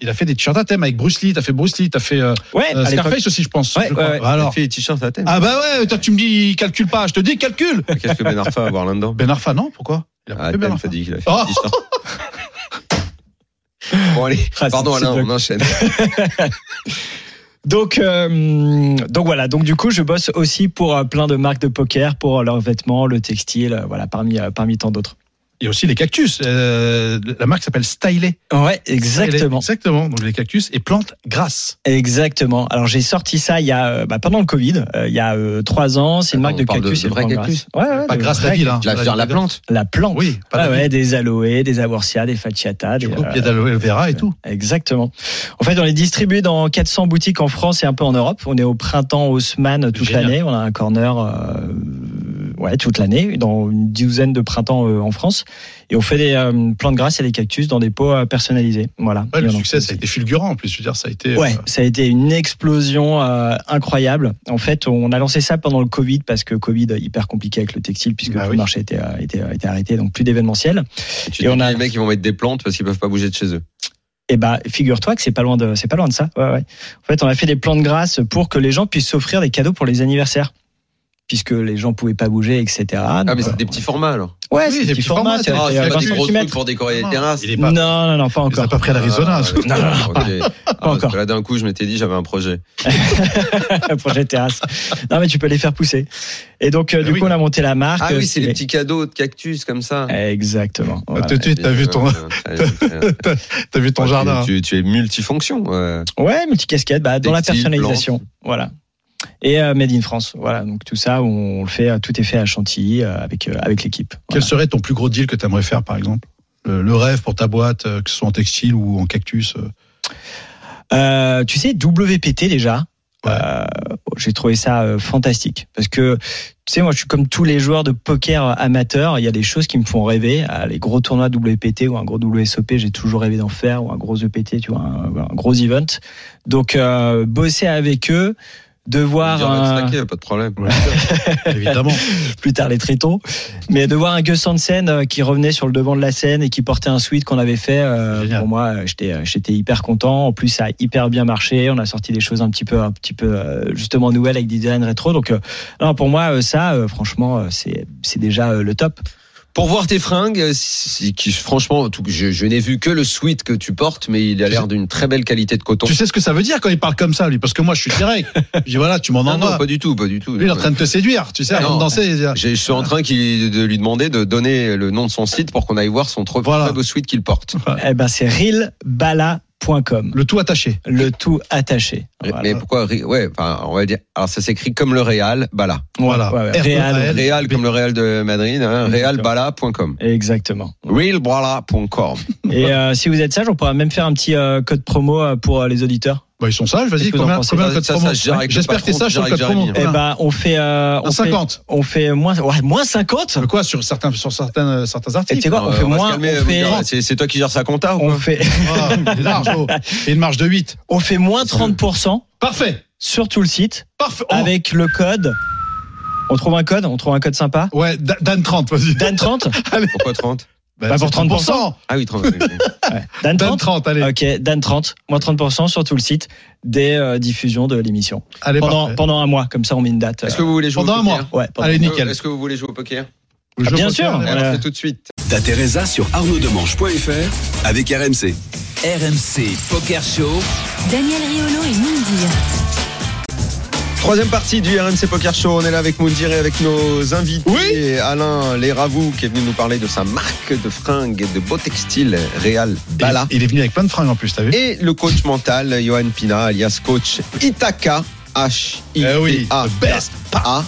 Il a fait des t-shirts à thème avec Bruce Lee. T'as fait Bruce Lee, t'as fait euh, Ouais, euh. Scarface aussi, je pense. Ouais, je crois. ouais, ouais. Alors, Il fait les t-shirts à thème. ah bah ouais, toi tu me dis il calcule pas. Je te dis calcule. Qu'est-ce que Ben Arfa va avoir là-dedans? Ben Arfa, non Pourquoi? Il a Ah, fait dit qu'il a fait Oh. Bon allez, Ah, pardon Alain, on enchaîne. Donc, euh, donc voilà. Donc du coup, je bosse aussi pour euh, plein de marques de poker, pour leurs vêtements, le textile, euh, voilà, parmi euh, parmi tant d'autres. Il y a aussi les cactus. Euh, la marque s'appelle Stylet. Ouais, exactement, Exactement. Donc les cactus et plantes grasses. exactement. Alors j'ai sorti ça il y a euh, bah, pendant le Covid, euh, il y a euh, trois ans. C'est une Attends, marque de on de- cactus, de et vrais plantes cactus grasses. Ouais, ouais, Pas de grasse la ville. Hein. La, la, la plante. La plante. Oui, pas Ah ouais, des aloés, des avorcia, des facciata, des, Du coup, euh, pied d'aloe vera et tout. Exactement. En fait, on est distribué dans 400 boutiques en France et un peu en Europe. On est au printemps Haussmann toute l'année. On a un corner, euh, ouais, toute l'année, dans une douzaine de printemps euh, en France. Et on fait des euh, plantes grasses et des cactus dans des pots euh, personnalisés. Voilà. Ouais, Et le succès, ça a été fulgurant en plus. Je veux dire, ça a été. Ouais, euh, ça a été une explosion euh, incroyable. En fait, on a lancé ça pendant le Covid parce que Covid hyper compliqué avec le textile puisque Bah tout oui. le marché était, euh, était, était arrêté, donc plus d'événementiel. Tu Et dis on a- les mecs ils vont mettre des plantes parce qu'ils peuvent pas bouger de chez eux. Et bah, figure-toi que c'est pas loin de, c'est pas loin de ça. Ouais, ouais. En fait, on a fait des plantes grasses pour que les gens puissent s'offrir des cadeaux pour les anniversaires. Puisque les gens pouvaient pas bouger, etc. Ah mais c'est euh, des petits formats alors. ouais, Oui, c'est des des petits formats. c'est- Ah, euh, pas 20 des gros trucs pour décorer les terrasses. Il est pas. Non, non, non, pas encore. pas pris à l'Arizona. Ah, ce- ouais, Non, non, non, pas- Ah, encore. que Là d'un coup je m'étais dit j'avais un projet. projet terrasse. Non, mais tu peux les faire pousser. Et donc, euh, Ah du oui. coup, on a monté la marque. Ah oui c'est les petits cadeaux de cactus comme ça. Exactement. Voilà. Tout de suite, t'as vu ton, t'as vu ton jardin. Tu, tu es multifonction. ouais. Multicasquette, bah, dans la personnalisation. Voilà. Et euh, Made in France. Voilà. Donc, tout ça, on le fait, euh, tout est fait à Chantilly euh, avec, avec l'équipe. Quel Voilà. serait ton plus gros deal que tu aimerais faire, par exemple? Le, le rêve pour ta boîte, que ce soit en textile ou en cactus euh? Tu sais, WPT déjà. Ouais. euh, j'ai trouvé ça euh, fantastique parce que tu sais moi je suis comme tous les joueurs de poker amateurs il y a des choses qui me font rêver les gros tournois WPT ou un gros WSOP j'ai toujours rêvé d'en faire ou un gros EPT tu vois un, un gros event donc bosser avec eux de voir un- stacker, pas de problème. Évidemment. plus tard les tritons. Mais de voir un Gus Hansen euh, qui revenait sur le devant de la scène et qui portait un suite qu'on avait fait, euh, Génial. pour moi, euh, j'étais, j'étais hyper content. En plus, ça a hyper bien marché. On a sorti des choses un petit peu, un petit peu justement nouvelles avec des designs rétro. Donc, euh, non, pour moi, ça, euh, franchement, c'est, c'est déjà euh, le top. Pour voir tes fringues, euh, si- qui franchement, tout- je, je n'ai vu que le sweat que tu portes, mais il a l'air d'une très belle qualité de coton. tu sais ce que ça veut dire quand il parle comme ça, lui? Parce que moi, je suis direct. Je dis voilà, tu m'en non, non, envoies. pas du tout, pas du tout. Lui, il est en train de te séduire, tu sais, avant de danser. J'ai- Je suis en train de lui demander de donner le nom de son site pour qu'on aille voir son trop Voilà. très beau sweat qu'il porte. Eh ben, c'est realbala.com. Le tout attaché. Le tout attaché. Voilà. Mais pourquoi Ouais, enfin, on va dire. Alors ça s'écrit comme le Real, Bala. Voilà. Ouais, ouais, E Real. Real comme le Real de Madrid, hein, Exactement. realbala.com. Exactement. Realbala.com. Et euh, si vous êtes sage, on pourra même faire un petit euh, code promo euh, pour euh, les auditeurs. Bah, ils sont sages, vas-y. Combien, combien de Ça, code ça, promo le J'espère que t'es sage sur le code promo. Eh ben, on fait, euh, on fait, 50. on fait moins, ouais, moins 50. De quoi sur certains, sur certains, certains Et tu articles sais quoi, on Euh, fait se moins, calmer, on fait, C'est c'est toi qui gères sa compta ou on quoi fait, Ah, large, oh. Et une marge de 8. on fait moins 30% Parfait. sur tout le site Parfait. Oh. avec le code. On trouve un code, on trouve un code sympa. Ouais, Da- Dan 30, vas-y. Dan 30. Pourquoi 30 Bah, Bah, pour c'est 30%. Ah oui, 30. ok. Ouais. Dan Dan 30. 30, allez. Ok, Dan 30, moins 30% sur tout le site des euh, diffusions de l'émission. Allez, Pendant, parfait. pendant un mois, comme ça on met une date. Est-ce que vous voulez jouer Pendant au un poker mois. Ouais, pendant- Allez, nickel. Est-ce que vous voulez jouer au poker Ah, bien poker, sûr. Alors Euh, c'est tout de suite. T'as Teresa sur arnauddemanche.fr avec RMC. RMC Poker Show. Daniel Riolo et Mindir. Troisième partie du RMC Poker Show. On est là avec Moundir et avec nos invités. Oui. Alain Léravou qui est venu nous parler de sa marque de fringues et de beaux textiles Real Bala. Il est venu avec plein de fringues en plus, t'as vu Et le coach mental, Johan Pina, alias coach Itaka. Eh oui, H-I-T-A. the best. A.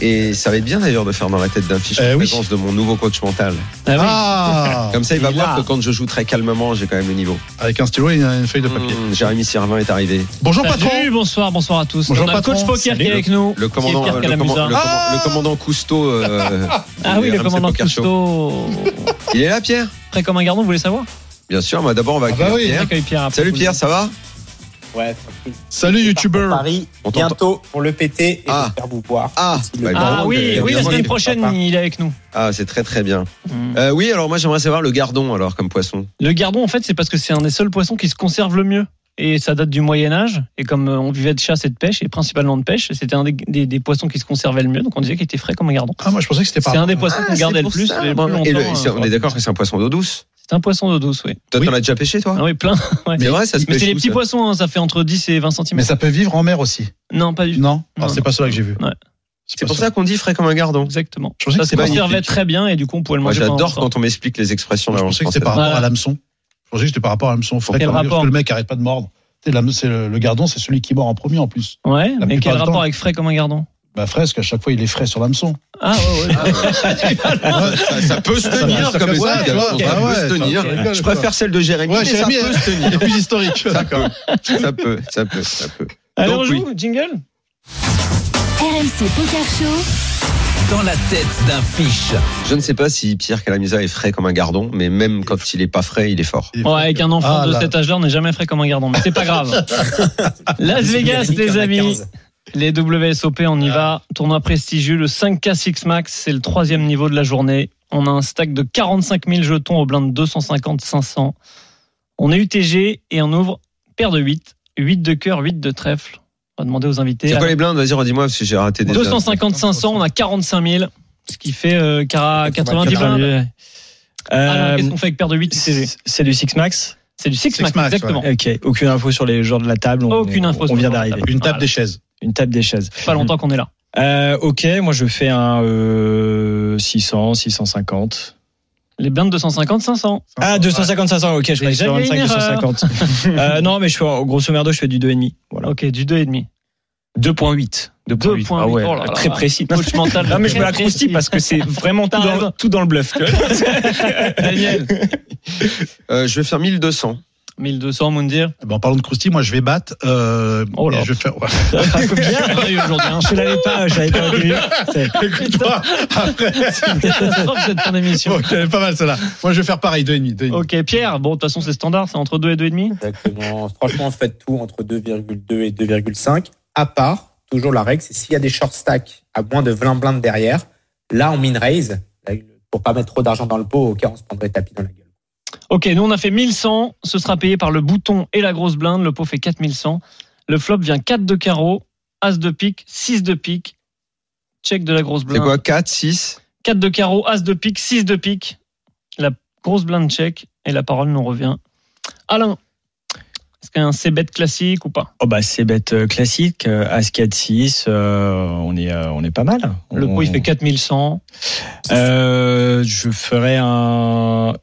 Et ça va être bien d'ailleurs de faire dans la tête d'un fiche Eh la oui. présence de mon nouveau coach mental. Ah Comme ça, il va Il voir a. que quand je joue très calmement, j'ai quand même le niveau. Avec un stylo et une, feuille de papier. Mmh, Jérémy Servin est arrivé. Bonjour patron Salut, bonsoir, bonsoir à tous. Bonjour, on a patron. le coach poker Salut. qui est avec nous. Le commandant, qui est Pierre le, le commandant Cousteau. euh, Ah oui, le RMC commandant Poker Show. Cousteau. Il est là, Pierre? Prêt comme un gardon, vous voulez savoir? Bien sûr, mais d'abord, on va Ah bah accueillir oui. Pierre. accueille Pierre après. Salut Pierre, ça va? Ouais, tranquille. Salut, youtubeur. Paris, bientôt pour le péter et Ah. j'espère vous voir. Ah, Si bah, Ah oui, oui, la semaine prochaine, papa. il est avec nous. Ah, c'est très très bien. Mm. Euh, oui, alors moi j'aimerais savoir le gardon alors comme poisson. Le gardon, en fait, c'est parce que c'est un des seuls poissons qui se conserve le mieux. Et ça date du Moyen Âge. Et comme euh, on vivait de chasse et de pêche, et principalement de pêche, c'était un des, des- des poissons qui se conservait le mieux. Donc on disait qu'il était frais comme un gardon. Ah, moi, je pensais que c'était C'est par un des poissons qu'on Ah, gardait c'est le plus. ça. le plus Et le- longtemps, c'est- euh, on est d'accord que c'est un poisson d'eau douce. C'est un poisson d'eau douce, oui. Toi, Oui. t'en as déjà pêché toi Ah oui, plein. Ouais. C'est vrai, ça se Mais c'est les petits ça poissons, hein, ça fait entre 10 et 20 cm. Mais ça peut vivre en mer aussi. Non, pas du tout. Non, Ah, Non, c'est pas cela que j'ai vu. Ouais. C'est pour ça qu'on dit frais comme un gardon. Exactement. Je Ça que se conservait très bien et du coup on pouvait le manger. j'adore quand on m'explique les expressions Je pensais que c'était par rapport à l'hameçon. Je pensais que c'était par rapport à l'hameçon. Frais Quel comme- Parce que le mec arrête pas de mordre. Tu sais, l'hame- c'est le, le gardon, c'est celui qui mord en premier en plus. Ouais, La mais quel rapport temps. avec frais comme un gardon? Bah, fresque, à chaque fois, il est frais sur l'hameçon. Ah ouais, ouais. ça, ça peut se tenir Ça comme peut- ça. ça bah peut ouais, se tenir. Je préfère celle de Jérémy. Ouais, mais ça peut se il est tenir. plus historique. Ça D'accord. peut, ça peut, ça peut, ça peut. Allez, Donc, on oui. joue, jingle RMC Poker Show. Dans la tête d'un fiche. Je ne sais pas si Pierre Calamusa est frais comme un gardon, mais même quand il est pas frais, il est fort. Il est Ouais, avec un enfant Ah, de là. cet âge-là, on n'est jamais frais comme un gardon, mais c'est pas grave. Las Vegas, les amis. 15. Les WSOP, on y va. Tournoi prestigieux, le 5K 6 Max, c'est le troisième niveau de la journée. On a un stack de 45 000 jetons au blind 250, 500. On est UTG et on ouvre paire de 8. 8 de cœur, 8 de trèfle. On va demander aux invités. C'est quoi les blindes? Vas-y, redis-moi parce que j'ai raté des. 250, 500, on a 45 000. Ce qui fait euh, cara- 90 80 blindes.000. Alors, qu'est-ce qu'on fait avec paire de 8 UTG C'est du Six Max C'est du 6 Six Max, Max, exactement. Ok, aucune info sur les joueurs de la table. on- Aucune info On sur vient les joueurs de la d'arriver. Une table Voilà. des chaises. Une table des chaises. Pas longtemps qu'on est là. Euh, ok, moi je fais un euh, 600, 650. Les blindes 250, 500. Ah, 250, 500, ok, je croyais sur jamais 25, une erreur. 250. euh, non, mais je fais, grosso merdo, je fais du 2,5. Voilà. Ok, du 2,5. 2,8. 2,8. Ah ouais, Oh là là. très précis. Coach mental. Non, mais je me la croustille parce que c'est vraiment tout dans, tout dans le bluff. Daniel, Euh, je vais faire 1200. 1200, Moundir? Eh ben, en parlant de croustille, moi, je vais battre. Euh, Oh là. je vais faire. ouais. Bien, on a eu aujourd'hui. hein. Je l'avais pas, je l'avais pas. C'est- Écoute-moi, après. Catastrophe cette fin d'émission. Ok, est pas mal celle-là. Moi, je vais faire pareil, 2,5. 2,5. Ok, Pierre, bon, de toute façon, c'est standard, c'est entre 2 et 2,5. Exactement. Franchement, faites tout entre 2,2 et 2,5. À part, toujours la règle, c'est s'il y a des short stacks à moins de 20 blindes derrière, là, on min raise. Pour pas mettre trop d'argent dans le pot, au cas où on se prendrait tapis dans la gueule. Ok, nous on a fait 1100, ce sera payé par le bouton et la grosse blinde, le pot fait 4100. Le flop vient 4 de carreau, As de pique, 6 de pique, check de la grosse C'est blinde. quoi 4, 6 4 de carreau, As de pique, 6 de pique, la grosse blinde check et la parole nous revient. Alain, est-ce qu'un c'est bête classique ou pas? Oh bah c'est bête euh, classique, euh, As 4 6, euh, on est euh, on est pas mal. Le On- pot il fait 4100. Euh, je ferais un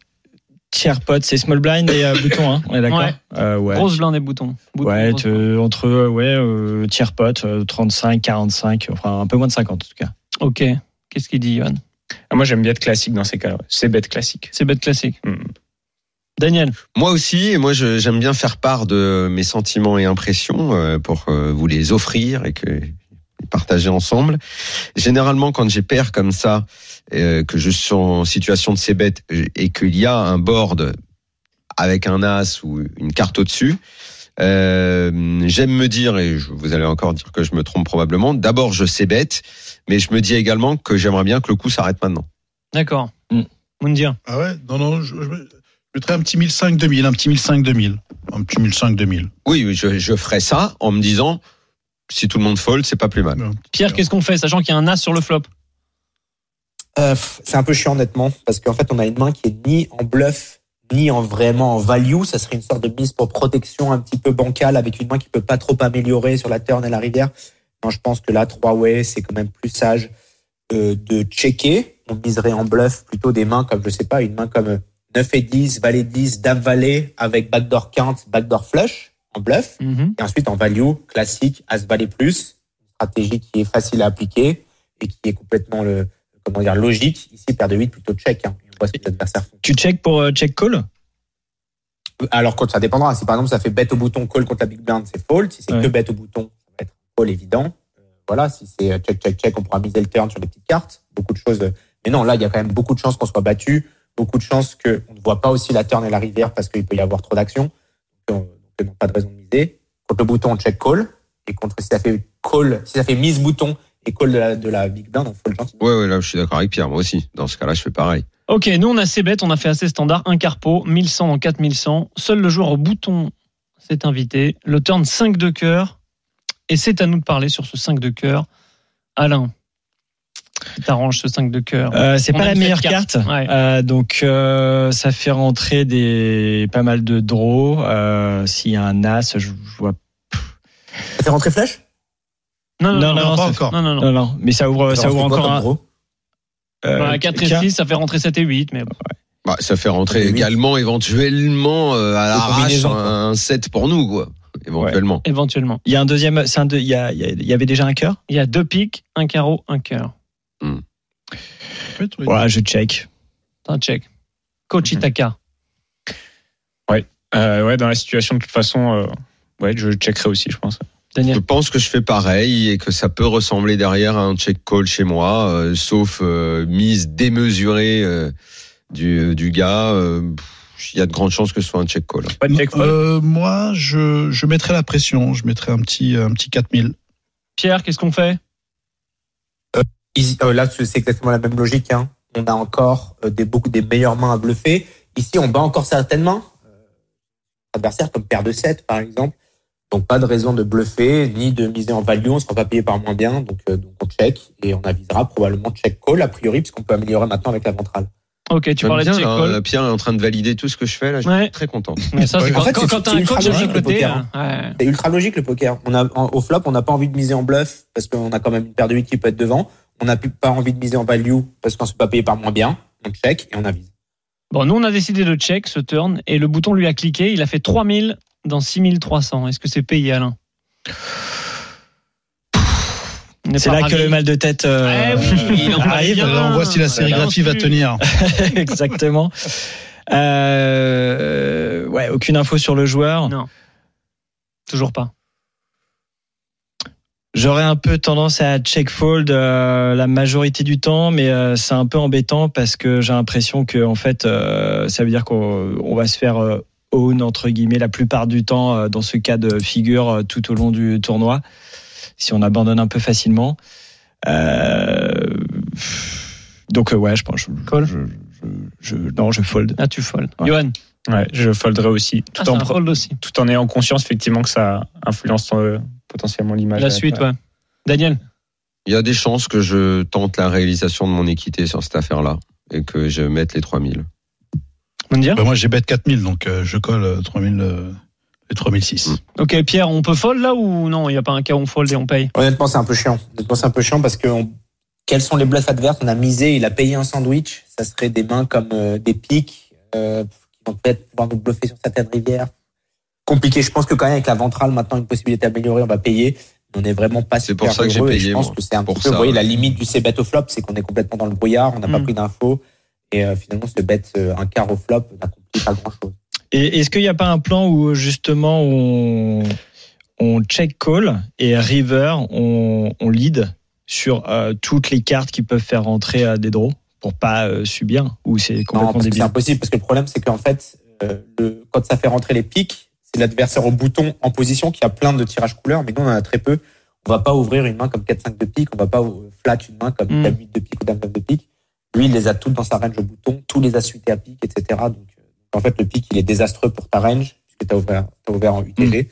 tiers pot, c'est small blind et euh, bouton, hein, on est d'accord Ouais. Euh, ouais. Grosse blinde et bouton. Bouton, Ouais, grosse entre euh, ouais, euh, tiers pot, euh, 35, 45, enfin un peu moins de 50 en tout cas. Ok, qu'est-ce qu'il dit Johan? Ah, Moi, j'aime bien être classique dans ces cas-là. C'est bête classique. C'est bête classique. Hmm. Daniel, Moi aussi, et moi je- j'aime bien faire part de mes sentiments et impressions euh, pour euh, vous les offrir et que partager ensemble. Généralement, quand j'ai paire comme ça, euh, que je suis en situation de ces bêtes et qu'il y a un board avec un as ou une carte au-dessus, euh, j'aime me dire, et je- vous allez encore dire que je me trompe probablement, d'abord je sais bête, mais je me dis également que j'aimerais bien que le coup s'arrête maintenant. d'accord. Hmm. Moundir, Ah ouais? Non, non, je, je mettrais un petit 1005 2000, un petit 1005 2000. Un petit 1005 2000. Oui, oui, je, je ferais ça en me disant, si tout le monde fold, c'est pas plus mal. Pierre, qu'est-ce qu'on fait, sachant qu'il y a un As sur le flop Euh, c'est un peu chiant honnêtement parce qu'en fait on a une main qui est ni en bluff ni en vraiment en value. Ça serait une sorte de mise pour protection un petit peu bancale avec une main qui peut pas trop améliorer sur la turn et la rivière. Moi je pense que là trois way c'est quand même plus sage euh, de checker. On miserait en bluff plutôt des mains comme je sais pas une main comme euh, 9 et 10, valet 10, dame valet avec backdoor quinte, backdoor flush en bluff. Et ensuite, en value, classique, As valet plus, une stratégie qui est facile à appliquer et qui est complètement le, comment dire, logique. Ici, paire de 8, plutôt check. Hein. On voit ce que l'adversaire font. Tu check pour euh, check call? Alors, quand ça dépendra. Si par exemple, ça fait bet au bouton, call contre la big blind, c'est fold. Si c'est Ouais. que bet au bouton, ça va être call évident. Euh, voilà. Si c'est euh, check, check, check, on pourra miser le turn sur les petites cartes. Beaucoup de choses. Mais non, là, il y a quand même beaucoup de chances qu'on soit battu. Beaucoup de chances qu'on ne voit pas aussi la turn et la rivière parce qu'il peut y avoir trop d'actions. Donc, euh, donc, non, pas de raison de miser. contre le bouton check call et contre si ça fait call, si ça fait mise bouton et call de la, de la big blind, on fold gentil. Ouais, ouais, là, je suis d'accord avec Pierre, moi aussi. Dans ce cas-là, je fais pareil. Ok, nous on a assez bête, on a fait assez standard, un carpo, 1100 dans 4100. Seul le joueur au bouton s'est invité. Le turn 5 de cœur. Et c'est à nous de parler sur ce 5 de cœur. Alain, qui t'arrange ce 5 de cœur Euh, c'est pas la meilleure carte, carte. Ouais. Euh, donc euh, ça fait rentrer des pas mal de draws. Euh, S'il y a un as, je, je vois. Ça fait rentrer flèche Non, non, non, non, non, pas ça- encore. Non, non, non. Non, non, mais ça ouvre, ça rentre ouvre encore un. euh, la 4 et quart- 6, ça fait rentrer 7 et 8, mais Bah, ça fait rentrer également, éventuellement, euh, à l'arrache, combinaisons, un 7 pour nous, quoi. Éventuellement. éventuellement. Il y a un deuxième. c'est un deux- il, y a, y a- y avait déjà un cœur? Il y a deux piques, un carreau, un cœur. Voilà, je check. Un check. Coach Mhm. Itaka. Euh, ouais, dans la situation, de toute façon, euh, ouais, je checkerai aussi, je pense. Je Daniel. pense que je fais pareil et que ça peut ressembler derrière à un check call chez moi, euh, sauf euh, mise démesurée euh, du, du gars. euh, Il y a de grandes chances que ce soit un check call. Pas de check. Euh, moi, je, je mettrais la pression. Je mettrais un petit, un petit 4000. Pierre, qu'est-ce qu'on fait? Ici, euh, là, c'est exactement la même logique. Hein. On a encore euh, des, beaucoup des meilleures mains à bluffer. Ici, on bat encore certaines mains. Euh, adversaires comme paire de 7, par exemple. Donc, pas de raison de bluffer, ni de miser en value. On ne sera pas payé par moins bien. Donc, euh, donc, on check et on avisera probablement check call, a priori, puisqu'on peut améliorer maintenant avec la ventrale. Ok, tu parlais de bien, check là, call. là, Pierre est en train de valider tout ce que je fais là. Je Ouais. suis très content. Mais ça, c'est quand, En fait, quand, c'est- quand un ultra coach logique, le côté. poker, hein. Ouais. C'est ultra logique le poker. On a, en- au flop, on n'a pas envie de miser en bluff parce qu'on a quand même une paire de 8 qui peut être devant. On n'a plus pas envie de miser en value parce qu'on ne se fait pas payer par moins bien. On check et on avise. Bon, nous, on a décidé de check ce turn et le bouton lui a cliqué. Il a fait 3000 dans 6300. Est-ce que c'est payé, Alain? C'est là que le mal de tête euh, Eh oui, arrive. bien. On voit si la sérigraphie va tenir. Exactement. Euh, ouais, aucune info sur le joueur. Non. Toujours pas. J'aurais un peu tendance à check fold euh, la majorité du temps, mais euh, c'est un peu embêtant parce que j'ai l'impression que en fait, euh, ça veut dire qu'on on va se faire own entre guillemets la plupart du temps dans ce cas de figure tout au long du tournoi. Si on abandonne un peu facilement. Donc ouais, je pense. Je, je, je, je- non, je fold. Ah, tu fold. Ouais. Johan Ouais, je folderai aussi. Tout, Ah, en, fold aussi. tout en ayant conscience, effectivement, que ça influence euh, potentiellement l'image. La suite, ouais. Daniel Il y a des chances que je tente la réalisation de mon équité sur cette affaire-là et que je mette les 3000. Mundir Bah, moi, j'ai bet 4000, donc euh, je colle euh, 3000, euh, les 3006. Mm. Ok, Pierre, on peut fold là ou non? Il n'y a pas un cas où on fold et on paye? Honnêtement, c'est un peu chiant. Honnêtement, c'est un peu chiant parce que on- quels sont les bluffs adverses? On a misé, il a payé un sandwich. Ça serait des mains comme euh, des pics euh, peut-être pouvoir nous bluffer sur certaines rivières. Compliqué. Je pense que quand même avec la ventrale, maintenant une possibilité améliorée, on va payer. On n'est vraiment pas C'est pour super ça que j'ai heureux payé, Je pense moi. que c'est un Pour peu, ça, vous voyez, ouais. la limite du c-bet au flop, c'est qu'on est complètement dans le brouillard, on n'a pas Mm. pris d'infos. Et euh, finalement, ce bet euh, un quart au flop n'accomplit pas grand-chose. Et est-ce qu'il n'y a pas un plan où justement on, on check call et river on, on lead sur euh, toutes les cartes qui peuvent faire rentrer à des draws pour pas euh, subir ou c'est Non, complètement c'est débile impossible parce que le problème c'est qu'en fait, euh, le, quand ça fait rentrer les pics, c'est l'adversaire au bouton en position qui a plein de tirages couleurs, mais nous on en a très peu. On va pas ouvrir une main comme 4-5 de pique, on va pas euh, flat une main comme Mm. Dame 8 de pique ou Dame 9 de pique. Lui, il les a toutes dans sa range au bouton, tous les a suités à pique, etc. Donc, en fait, le pique, il est désastreux pour ta range, puisque tu as ouvert, ouvert en UTG.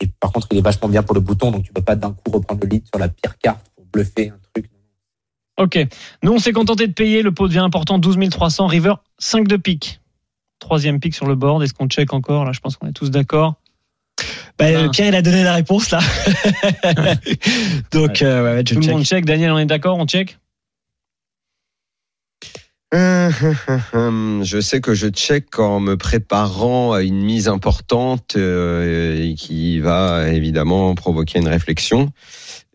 Et par contre, il est vachement bien pour le bouton, donc tu peux pas d'un coup reprendre le lead sur la pire carte pour bluffer un truc. Ok. Nous, on s'est contenté de payer. Le pot devient important. 12 300. River, 5 de pique. Troisième pique sur le board. Est-ce qu'on check encore? Là, je pense qu'on est tous d'accord. Bah, Ah. euh, Pierre il a donné la réponse là donc euh, ouais, je Tout le monde check. Daniel, on est d'accord? On check? Je sais que je check en me préparant à une mise importante euh, et qui va évidemment provoquer une réflexion.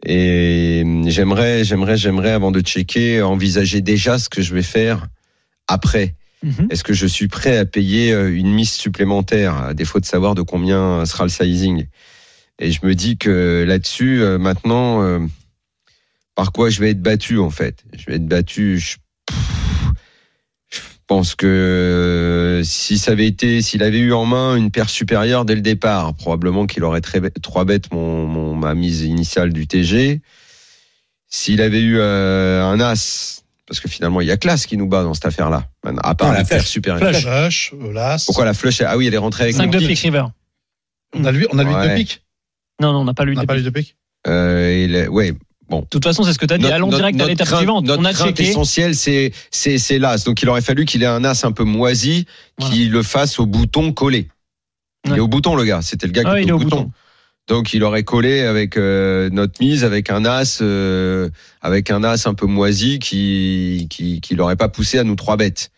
Et j'aimerais, j'aimerais, j'aimerais avant de checker envisager déjà ce que je vais faire après. Mhm. Est-ce que je suis prêt à payer euh, une mise supplémentaire à défaut de savoir de combien sera le sizing? Et je me dis que là-dessus, euh, maintenant, par quoi je vais être battu en fait? Je vais être battu. je- pense que euh, si ça avait été, s'il avait eu en main une paire supérieure dès le départ, probablement qu'il aurait très, trois bêtes mon, mon, ma mise initiale du TG. S'il avait eu euh, un as, parce que finalement il y a classe qui nous bat dans cette affaire-là, à part Non, la, la paire flèche. supérieure. Flush, flush, euh, l'as. Pourquoi la flush Ah oui, elle est rentrée avec 5 le de pique. pique river. On a lui, on a lui Ouais. deux piques. Non, non, on n'a pas lu On n'a de pas lui deux piques. Euh, ouais, bon. De toute façon, c'est ce que tu as dit. Notre- Allons notre- direct à l'étape suivante. Notre On a crainte checké. essentielle, c'est c'est c'est l'as. Donc il aurait fallu qu'il ait un as un peu moisi qui le fasse au bouton collé. Il Ouais. est au bouton le gars. C'était le gars Ah, qui il était au bouton. bouton. Donc il aurait collé avec euh, notre mise avec un as euh, avec un as un peu moisi qui qui qui l'aurait pas poussé à nous trois bêtes.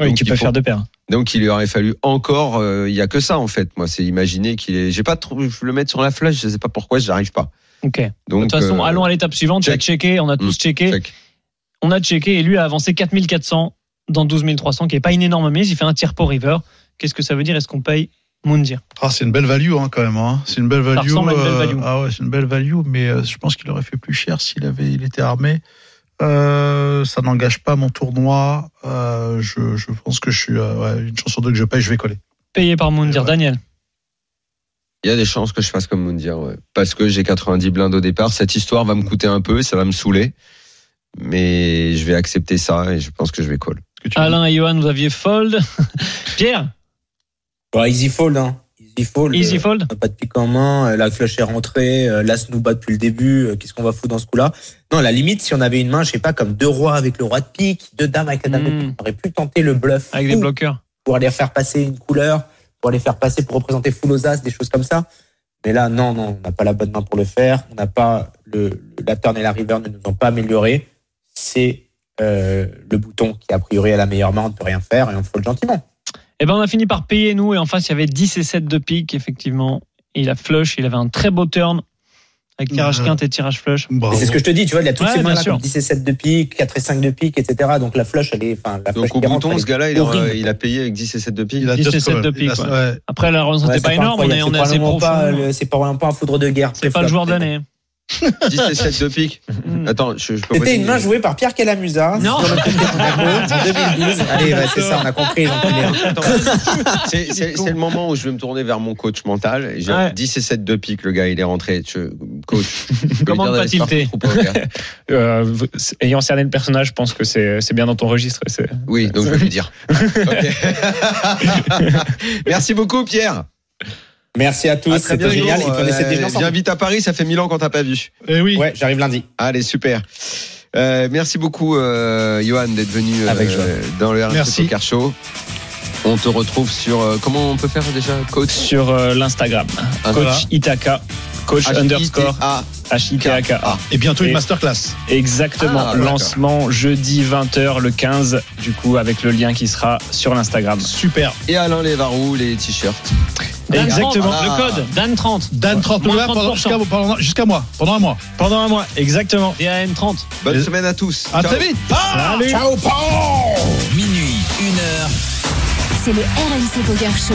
Oui, Donc, qui il peut faut- faire deux paires. Donc il lui aurait fallu encore. euh, Il y a que ça en fait. Moi, c'est imaginer qu'il est. J'ai pas trop. Je le mettre sur la flash. Je sais pas pourquoi. J'arrive pas. Ok. De toute façon, euh, allons à l'étape suivante. Tu as check. checké, on a tous Mm, checké. check. On a checké et lui a avancé 4400 dans 12 300, qui est pas une énorme mise. Il fait un tir pour river. Qu'est-ce que ça veut dire? Est-ce qu'on paye Moundir Ah, c'est une belle value hein, quand même. Hein. C'est une belle value. ressemble à une belle euh, value. ah ouais, c'est une belle value, mais euh, je pense qu'il aurait fait plus cher s'il avait, il était armé. Euh, ça n'engage pas mon tournoi. Euh, je, je pense que je suis euh, ouais, une chance sur deux que je paye, je vais coller. Payé par Moundir. Ouais. Daniel Il y a des chances que je fasse comme Moundir, ouais. Parce que j'ai 90 blindes au départ. Cette histoire va me coûter un peu, ça va me saouler. Mais je vais accepter ça et je pense que je vais call. Ce que tu Alain et Johan, vous aviez fold. Pierre, Bon, easy fold, hein. Easy fold. easy Euh, fold on n'a pas de pique en main, euh, la flush est rentrée, euh, l'as nous bat depuis le début, euh, qu'est-ce qu'on va foutre dans ce coup-là? Non, à la limite, si on avait une main, je sais pas, comme deux rois avec le roi de pique, deux dames avec la dame de pique, on aurait pu tenter le bluff avec des bloqueurs. pour aller faire passer une couleur, pour aller faire passer pour représenter full des choses comme ça. Mais là, non, non, on n'a pas la bonne main pour le faire, on n'a pas le- la turn et la river ne nous ont pas amélioré. C'est euh, le bouton qui a priori a la meilleure main, on ne peut rien faire et on fold gentiment. Eh ben, on a fini par payer, nous, et en face, il y avait 10 et 7 de pique, effectivement. Il a flush, il avait un très beau turn, avec tirage Ouais. quinte et tirage flush. C'est ce que je te dis, tu vois, il y a toutes Ouais, ces mains-là, comme 10 et 7 de pique, 4 et 5 de pique, etc. Donc la flush, elle est, enfin, la flush Donc au qui rentre, bouton, ce gars-là, il, a- horrible. il a payé avec 10 et 7 de pique. Il a 10 et just 7 de pique, ouais. Après, la Ouais, n'était c'est pas énorme, on est, on assez profond. le- C'est probablement pas un foudre de guerre. C'est pas le joueur d'année. 10 et 7 de pique. Mm. Attends, je, je peux C'était une main jouée par Pierre Calamusa. Non. Sur le côté de Monaco, en 2012. Allez, c'est ça, on a compris, C'est le moment où je vais me tourner vers mon coach mental. J'ai Ouais. 10 et 7 de pique, le gars, il est rentré. Je- coach, Comment pas tilter Euh, ayant cerné le personnage, je pense que c'est bien dans ton registre. Oui, donc je vais lui dire. Merci beaucoup, Pierre. Merci à tous, très c'était génial. Ils connaissaient Euh, déjà ensemble. Viens vite à Paris, ça fait mille ans qu'on t'a pas vu. Eh oui. Ouais, j'arrive lundi. Allez, super. Euh, merci beaucoup, euh, Johan, d'être venu euh, Avec dans le RMC Merci. Poker Show. On te retrouve sur. euh, comment on peut faire déjà Coach? Sur euh, l'Instagram, Ah, coach voilà. Itaka, coach underscore H-I-T-A. H-I-T-A-K-A. Et bientôt une Et- masterclass. Exactement. Ah. Lancement jeudi 20h le 15, du coup, avec le lien qui sera sur l'Instagram. Super. Et Alain Lévarou, les t-shirts. Exactement. 30, le code, Dan 30. Dan 30 Moins là, pendant- 30%. jusqu'à moi, pendant un mois. Pendant un mois, exactement. DAN 30. Bonne Et- semaine à tous. À Ciao. très vite. Salut. Ciao, Minuit, une heure. C'est le RMC Poker Show.